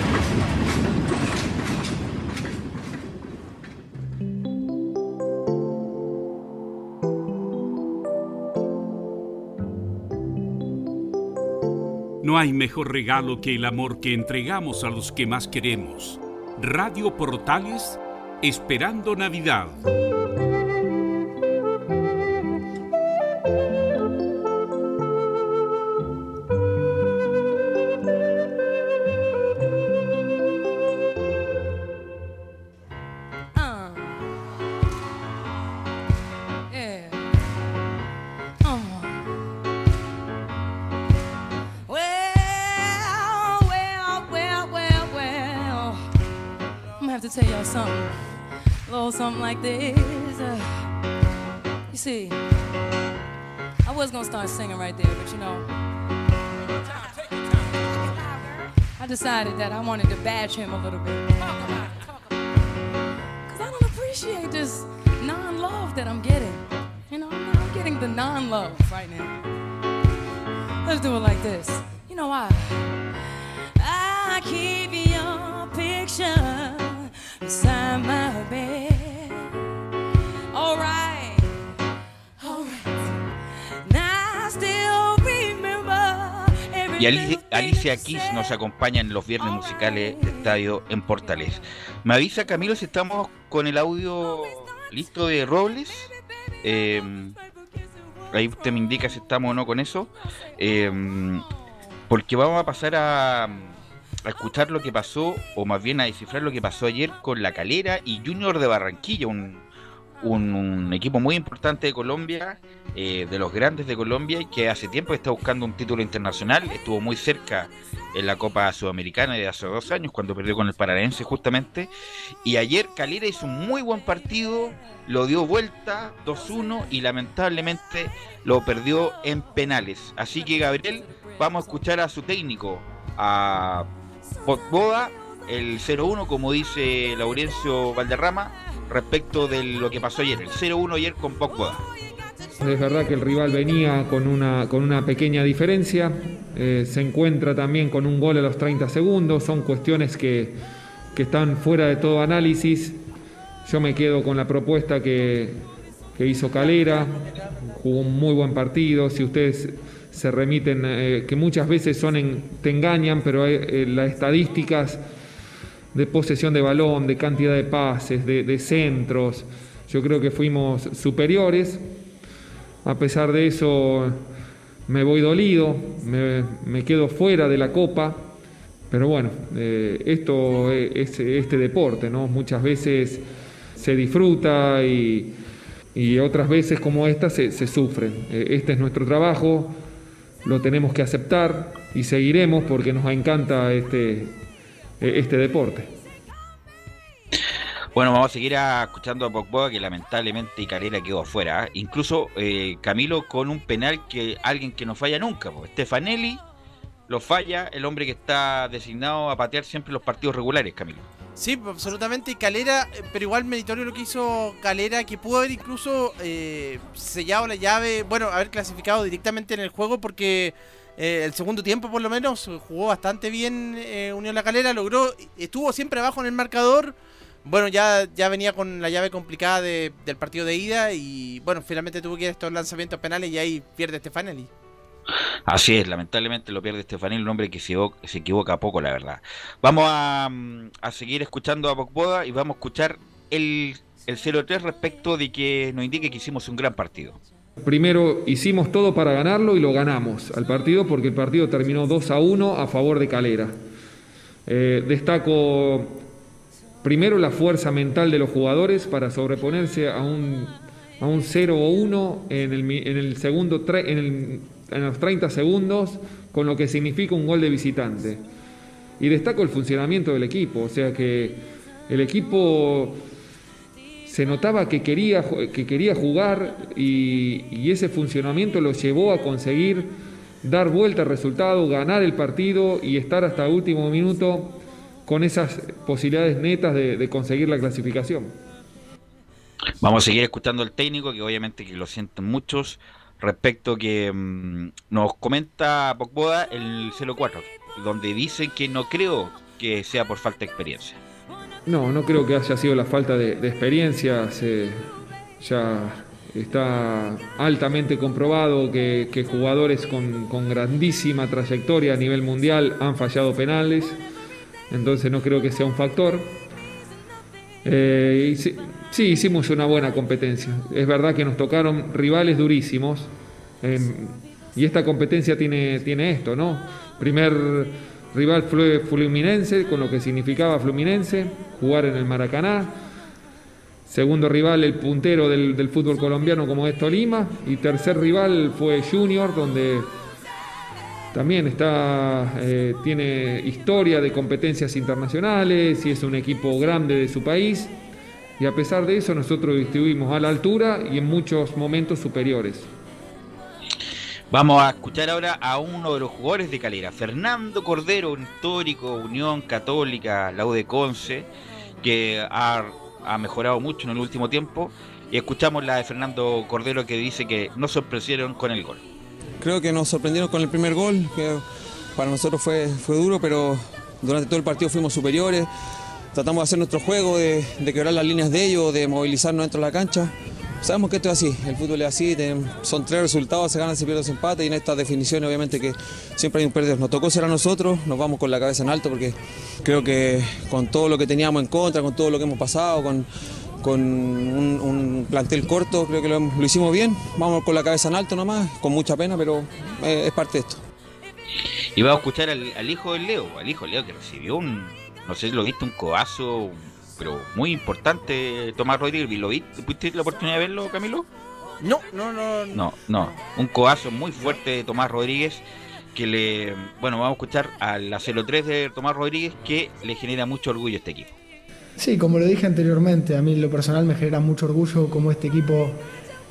No hay mejor regalo que el amor que entregamos a los que más queremos. Radio Portales, esperando Navidad. Something like this. Uh, you see, I was gonna start singing right there, but you know. I decided that I wanted to bash him a little bit. Because I don't appreciate this non love that I'm getting. You know, I'm, I'm getting the non love right now. Let's do it like this. You know why? I keep Now I still remember Y Ali- Alicia Kiss nos acompaña en los viernes musicales de Estadio en Portales. Me avisa Camilo si estamos con el audio listo de Robles. Eh, ahí usted me indica si estamos o no con eso. Eh, porque vamos a pasar a, a escuchar lo que pasó, o más bien a descifrar lo que pasó ayer con La Calera y Junior de Barranquilla, un, equipo muy importante de Colombia, eh, de los grandes de Colombia, que hace tiempo está buscando un título internacional. Estuvo muy cerca en la Copa Sudamericana de hace dos años, cuando perdió con el Paranaense justamente. Y ayer Calera hizo un muy buen partido, lo dio vuelta 2-1 y lamentablemente lo perdió en penales. Así que Gabriel, vamos a escuchar a su técnico, a Potboda, el 0-1, como dice Laurencio Valderrama, respecto de lo que pasó ayer, el 0-1 ayer con Potboda. Es verdad que el rival venía con una, con una pequeña diferencia, eh, se encuentra también con un gol a los 30 segundos, son cuestiones que, que están fuera de todo análisis. Yo me quedo con la propuesta que, que hizo Calera, jugó un muy buen partido, si ustedes se remiten, eh, que muchas veces son en- te engañan, pero eh, las estadísticas de posesión de balón, de cantidad de pases, de, de centros, yo creo que fuimos superiores. A pesar de eso, me voy dolido, me, me quedo fuera de la copa, pero bueno, eh, esto es este deporte, ¿no? Muchas veces se disfruta y, y otras veces como esta se, se sufren. Eh, este es nuestro trabajo, lo tenemos que aceptar y seguiremos porque nos encanta este, eh, este deporte. Bueno, vamos a seguir a- escuchando a Pogba que lamentablemente Calera quedó afuera. Incluso eh, Camilo con un penal que alguien que no falla nunca. po. Stefanelli lo falla, el hombre que está designado a patear siempre los partidos regulares, Camilo. Sí, absolutamente. Y Calera, eh, pero igual meritorio lo que hizo Calera, que pudo haber incluso eh, sellado la llave, bueno, haber clasificado directamente en el juego porque eh, el segundo tiempo por lo menos jugó bastante bien Unión La Calera, logró, estuvo siempre abajo en el marcador. Bueno, ya, ya venía con la llave complicada de- del partido de ida y bueno, finalmente tuvo que ir a estos lanzamientos penales y ahí pierde Stefanelli. Así es, lamentablemente lo pierde Stefanelli, un hombre que se, se equivoca poco, la verdad. Vamos a, mm, a seguir escuchando a Pogba y vamos a escuchar el, el 0-3 respecto de que nos indique que hicimos un gran partido. Primero hicimos todo para ganarlo y lo ganamos al partido porque el partido terminó 2 a 1 a favor de Calera. Eh, destaco primero la fuerza mental de los jugadores para sobreponerse a un, a un 0 o 1 en el, en el segundo en, el- en los 30 segundos, con lo que significa un gol de visitante. Y destaco el funcionamiento del equipo, o sea que el equipo se notaba que quería, que quería jugar y, y ese funcionamiento lo llevó a conseguir dar vuelta al resultado, ganar el partido y estar hasta el último minuto con esas posibilidades netas de, de conseguir la clasificación. Vamos a seguir escuchando al técnico, que obviamente que lo sienten muchos, respecto que mm, nos comenta Pogboda el 04, donde dice que no creo que sea por falta de experiencia. No, no creo que haya sido la falta de, experiencia. se- ya está altamente comprobado que, jugadores con, grandísima trayectoria a nivel mundial han fallado penales. Entonces no creo que sea un factor. Eh, y sí, hicimos una buena competencia. Es verdad que nos tocaron rivales durísimos. eh, y esta competencia tiene, tiene esto, ¿no? Primer rival fue Fluminense, con lo que significaba Fluminense, jugar en el Maracaná. Segundo rival, el puntero del, del fútbol colombiano, como es Tolima. Y tercer rival fue Junior, donde también está, eh, tiene historia de competencias internacionales y es un equipo grande de su país. Y a pesar de eso, nosotros estuvimos a la altura y en muchos momentos superiores. Vamos a escuchar ahora a uno de los jugadores de Calera, Fernando Cordero, un histórico, Unión Católica, la U de Conce, que ha, ha mejorado mucho en el último tiempo. Y escuchamos la de Fernando Cordero que dice que no sorprendieron con el gol. Creo que nos sorprendieron con el primer gol, que para nosotros fue, fue duro, pero durante todo el partido fuimos superiores. Tratamos de hacer nuestro juego, de, quebrar las líneas de ellos, de movilizarnos dentro de la cancha. sabemos que esto es así, el fútbol es así, son tres resultados, se ganan, se pierden, se empate y en estas definiciones obviamente que siempre hay un perdedor. Nos tocó ser a nosotros, nos vamos con la cabeza en alto porque creo que con todo lo que teníamos en contra, con todo lo que hemos pasado, con, con un, plantel corto, creo que lo, hicimos bien, vamos con la cabeza en alto nomás, con mucha pena, pero eh, es parte de esto. Y vamos a escuchar al, al hijo del Leo, al hijo del Leo que recibió un, no sé si lo viste, un codazo, pero muy importante, Tomás Rodríguez. ¿Lo viste? ¿Tuviste la oportunidad de verlo, Camilo? No, no, no. No, no. Un codazo muy fuerte de Tomás Rodríguez que le... Bueno, vamos a escuchar a la 03 de Tomás Rodríguez que le genera mucho orgullo a este equipo. Sí, como lo dije anteriormente, a mí en lo personal me genera mucho orgullo como este equipo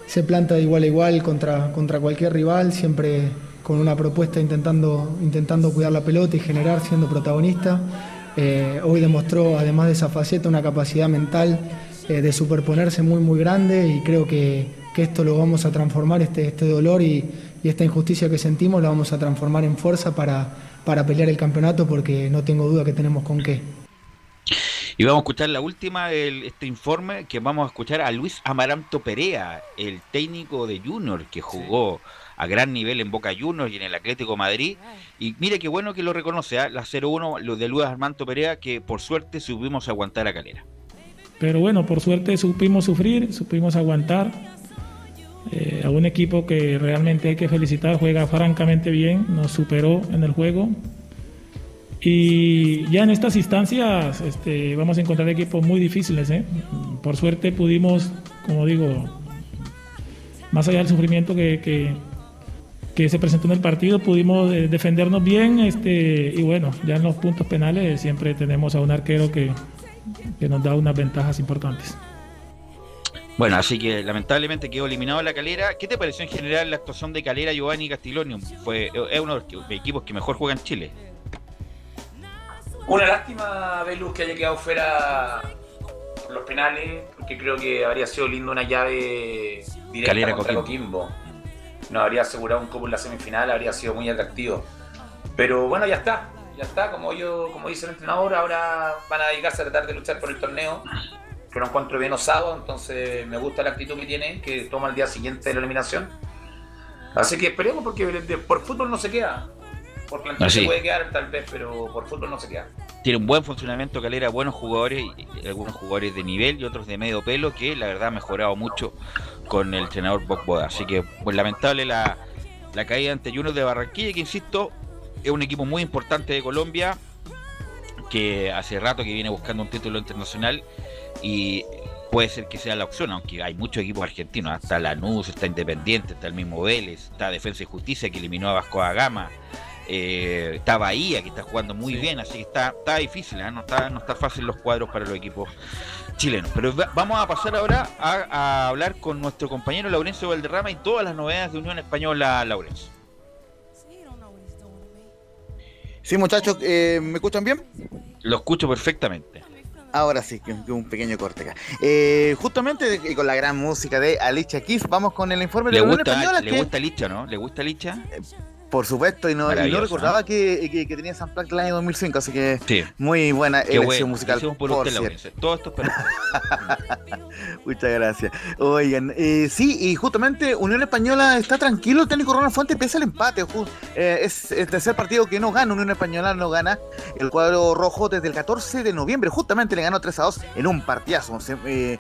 se planta de igual a igual contra, contra cualquier rival, siempre con una propuesta intentando, intentando cuidar la pelota y generar siendo protagonista. Eh, hoy demostró, además de esa faceta, una capacidad mental eh, de superponerse muy, muy grande y creo que, que esto lo vamos a transformar, este, este dolor y, y esta injusticia que sentimos, la vamos a transformar en fuerza para, para pelear el campeonato porque no tengo duda que tenemos con qué. Y vamos a escuchar la última de este informe, que vamos a escuchar a Luis Amaranto Perea, el técnico de Junior, que jugó a gran nivel en Boca Juniors y en el Atlético Madrid. Y mire qué bueno que lo reconoce, ¿ah? la 0-1 lo de Luis Armando Perea, que por suerte supimos aguantar a Calera. Pero bueno, por suerte supimos sufrir, supimos aguantar. Eh, a un equipo que realmente hay que felicitar, juega francamente bien, nos superó en el juego. Y ya en estas instancias este, vamos a encontrar equipos muy difíciles. ¿eh? Por suerte pudimos, como digo, más allá del sufrimiento que, que se presentó en el partido, pudimos eh, defendernos bien. Este, y bueno, ya en los puntos penales siempre tenemos a un arquero que, que nos da unas ventajas importantes. Bueno, así que lamentablemente quedó eliminado la Calera. ¿Qué te pareció en general la actuación de Calera, Giovanni Castilonio? Fue, es uno de los equipos que mejor juega en Chile. Una lástima, Velus, que haya quedado fuera por los penales, porque creo que habría sido lindo una llave directa Calera contra Coquimbo. Coquimbo. Nos habría asegurado un cupo en la semifinal, habría sido muy atractivo. Pero bueno, ya está, ya está, como yo, como dice el entrenador, ahora van a dedicarse a tratar de luchar por el torneo, que lo encuentro bien osado, entonces me gusta la actitud que tiene, que toma el día siguiente de la eliminación. Así que esperemos porque por fútbol no se queda. Por plantel se puede quedar tal vez, pero por fútbol no se queda. Tiene un buen funcionamiento Calera, buenos jugadores, algunos jugadores de nivel y otros de medio pelo, que la verdad ha mejorado mucho con el entrenador Boc Boda. Así que, pues lamentable la, la caída ante Juniors de Barranquilla, que insisto, es un equipo muy importante de Colombia, que hace rato que viene buscando un título internacional y puede ser que sea la opción, aunque hay muchos equipos argentinos, hasta Lanús, está Independiente, está el mismo Vélez, está Defensa y Justicia que eliminó a Vasco da Gama, eh, está Bahía que está jugando muy bien, así que está, está difícil, ¿eh? no, está, no está fácil los cuadros para los equipos chilenos. Pero va- vamos a pasar ahora a, a hablar con nuestro compañero Laurencio Valderrama y todas las novedades de Unión Española, Laurencio. Sí, muchachos, eh, ¿me escuchan bien? Lo escucho perfectamente. Ahora sí, que un pequeño corte acá. Eh, justamente con la gran música de Alicia Keys, vamos con el informe de ¿Le la Unión gusta, Española. ¿le que- gusta Licha, no? ¿Le gusta Licha? Por supuesto, y no, y no recordaba que, que- que tenía San Plac el año 2005, así que Sí. muy buena Qué elección bueno, musical. por, por usted. Todo esto es [LAUGHS] [LAUGHS] Muchas gracias. Oigan, eh, sí, y justamente Unión Española está tranquilo, el técnico Ronald Fuentes pese al empate. eh, es el tercer partido que no gana, Unión Española no gana el cuadro rojo desde el 14 de noviembre. Justamente le ganó 3 a 2 en un partidazo. Eh,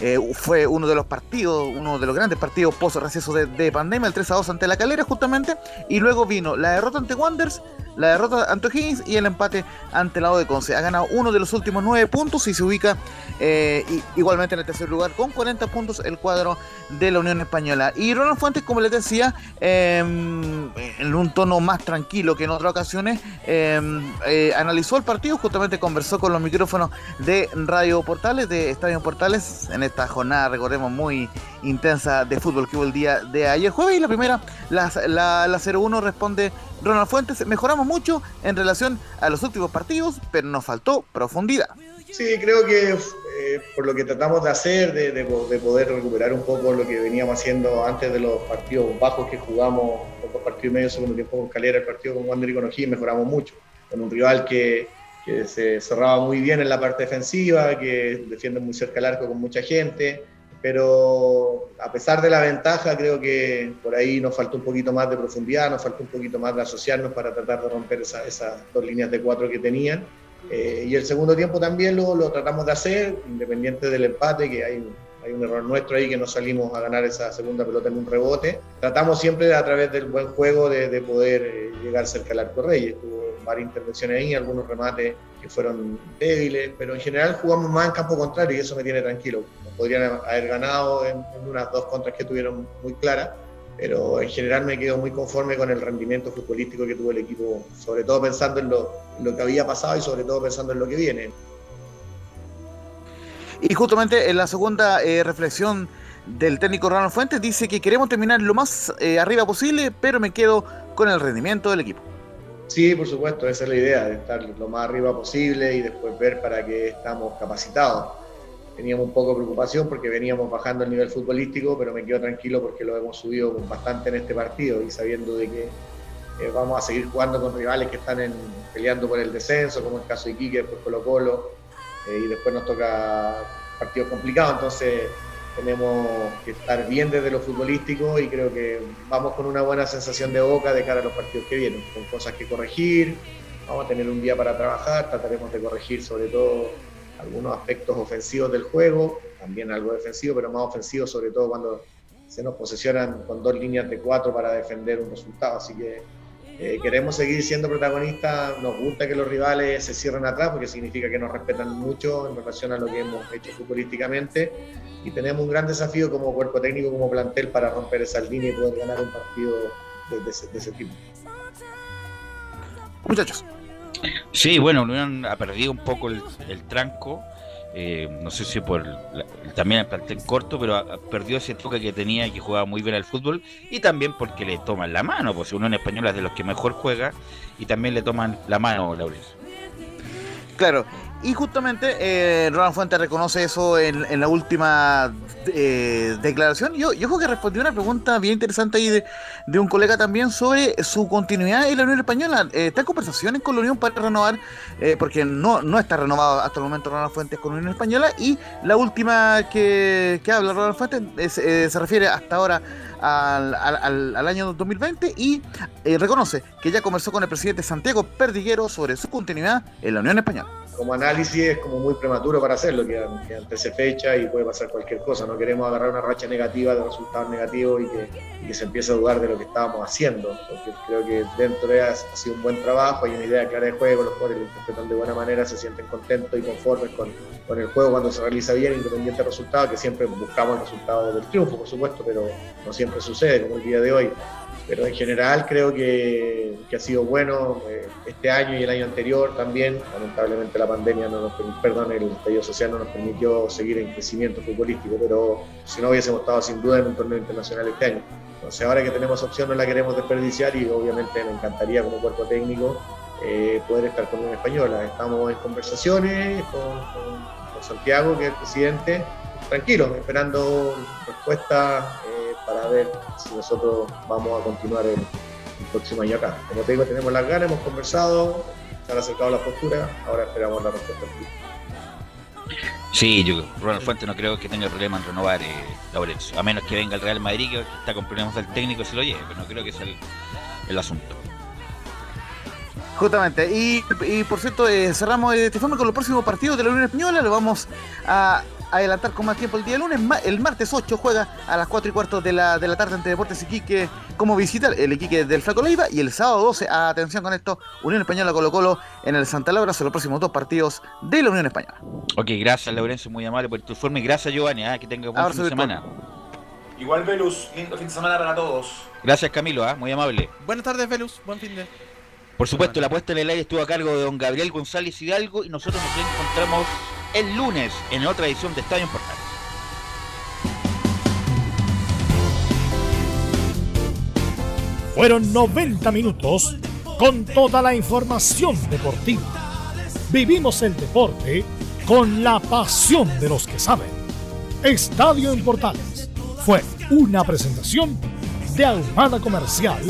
eh, fue uno de los partidos, uno de los grandes partidos post receso de, de pandemia, el 3 a 2 ante la calera justamente, y luego vino la derrota ante Wanderers, la derrota ante O'Higgins y el empate ante el lado de Conce. Ha ganado uno de los últimos nueve puntos y se ubica eh, igualmente en el tercer lugar con 40 puntos el cuadro de la Unión Española. Y Ronald Fuentes, como les decía, eh, en un tono más tranquilo que en otras ocasiones, eh, eh, analizó el partido, justamente conversó con los micrófonos de Radio Portales, de Estadio Portales, en esta jornada, recordemos, muy intensa de fútbol que hubo el día de ayer jueves. Y la primera, la, la, la 0-1 responde Ronald Fuentes. Mejoramos mucho en relación a los últimos partidos, pero nos faltó profundidad. Sí, creo que eh, por lo que tratamos de hacer, de, de po- de poder recuperar un poco lo que veníamos haciendo antes de los partidos bajos que jugamos, los dos partidos y medio, segundo tiempo con Calera, el partido con Wander y con O'Higgins, mejoramos mucho. Con un rival que, que se cerraba muy bien en la parte defensiva, que defiende muy cerca al arco con mucha gente, pero a pesar de la ventaja, creo que por ahí nos faltó un poquito más de profundidad, nos faltó un poquito más de asociarnos para tratar de romper esa- esas dos líneas de cuatro que tenían. Eh, y el segundo tiempo también lo, lo tratamos de hacer, independiente del empate, que hay, hay un error nuestro ahí que no salimos a ganar esa segunda pelota en un rebote. Tratamos siempre a través del buen juego de, de poder eh, llegar cerca del arco rey. Tuvo varias intervenciones ahí, algunos remates que fueron débiles, pero en general jugamos más en campo contrario y eso me tiene tranquilo. Podrían haber ganado en, en unas dos contras que tuvieron muy claras, pero en general me quedo muy conforme con el rendimiento futbolístico que tuvo el equipo, sobre todo pensando en lo, en lo que había pasado y sobre todo pensando en lo que viene. Y justamente en la segunda eh, reflexión del técnico Ronald Fuentes dice que queremos terminar lo más eh, arriba posible, pero me quedo con el rendimiento del equipo. Sí, por supuesto, esa es la idea, de estar lo más arriba posible y después ver para qué estamos capacitados. Teníamos un poco de preocupación porque veníamos bajando el nivel futbolístico, pero me quedo tranquilo porque lo hemos subido bastante en este partido y sabiendo de que eh, vamos a seguir jugando con rivales que están en- peleando por el descenso, como el caso de Iquique, después Colo Colo, eh, y después nos toca partidos complicados, entonces tenemos que estar bien desde lo futbolístico y creo que vamos con una buena sensación de boca de cara a los partidos que vienen, con cosas que corregir, vamos a tener un día para trabajar, trataremos de corregir sobre todo algunos aspectos ofensivos del juego, también algo defensivo, pero más ofensivo sobre todo cuando se nos posesionan con dos líneas de cuatro para defender un resultado, así que eh, queremos seguir siendo protagonistas, nos gusta que los rivales se cierren atrás porque significa que nos respetan mucho en relación a lo que hemos hecho futbolísticamente y tenemos un gran desafío como cuerpo técnico, como plantel para romper esas líneas y poder ganar un partido de, de ese, de ese tipo. Muchachos. Sí, bueno, Unión ha perdido un poco el, el tranco. eh, no sé si por la- también el plantel corto, pero perdido ese toque que tenía y que jugaba muy bien al fútbol. Y también porque le toman la mano, pues Unión Española es de los que mejor juega y también le toman la mano, Laurencio. Claro, y justamente eh, Ronald Fuentes reconoce eso en, la última eh, declaración. Yo, creo que respondió una pregunta bien interesante ahí de, un colega también sobre su continuidad en la Unión Española. Eh, ¿Está en conversaciones con la Unión para renovar? Eh, porque no, no está renovado hasta el momento Ronald Fuentes con la Unión Española. Y la última que, habla Ronald Fuentes es, eh, se refiere hasta ahora al, al- al- al año 2020 y eh, reconoce que ya conversó con el presidente Santiago Perdiguero sobre su continuidad en la Unión Española. Como análisis es como muy prematuro para hacerlo, que, antes se fecha y puede pasar cualquier cosa. No queremos agarrar una racha negativa de resultados negativos y que, se empiece a dudar de lo que estábamos haciendo, porque creo que dentro de ha sido un buen trabajo, hay una idea clara de juego, los jugadores lo interpretan de buena manera, se sienten contentos y conformes con, con el juego cuando se realiza bien, independiente del resultado, que siempre buscamos el resultado del triunfo, por supuesto, pero no siempre sucede, como el día de hoy pero en general creo que, ha sido bueno eh, este año y el año anterior también. Lamentablemente la pandemia no nos perdón, el estallido social no nos permitió seguir en crecimiento futbolístico, pero si no hubiésemos estado sin duda en un torneo internacional este año. Entonces ahora que tenemos opción no la queremos desperdiciar y obviamente me encantaría como cuerpo técnico eh, poder estar con una española. Estamos en conversaciones con, con- con Santiago, que es el presidente, tranquilo, esperando respuesta eh, para ver si nosotros vamos a continuar el, el próximo año acá. Como te digo, tenemos las ganas, hemos conversado, se han acercado las posturas, ahora esperamos la respuesta. Sí, yo, Ronald Fuentes no creo que tenga problema en renovar eh, Laurencio, a menos que venga el Real Madrid que está con problemas del técnico y se lo lleve, pero no creo que sea el, el asunto. Justamente, y, y por cierto, eh, cerramos esta forma con los próximos partidos de la Unión Española. Lo vamos a adelantar con más tiempo el día lunes. El martes 8 juega a las 4 y cuarto de la, de la tarde ante Deportes Iquique como visita el Iquique del Flaco Leiva. Y el sábado 12, atención con esto, Unión Española Colo Colo en el Santa Laura son los próximos dos partidos de la Unión Española. Ok, gracias Laurencio, muy amable por tu informe y gracias Giovanni, ah, que tenga buen Abrazo fin de semana. Igual Velus, lindo fin de semana para todos. Gracias Camilo, ah, muy amable. Buenas tardes, Velus. Buen fin de. Por supuesto, la puesta en el aire estuvo a cargo de don Gabriel González Hidalgo y nosotros nos encontramos el lunes en otra edición de Estadio en Portales. Fueron 90 minutos con toda la información deportiva. Vivimos el deporte con la pasión de los que saben. Estadio en Portales fue una presentación de Almada Comercial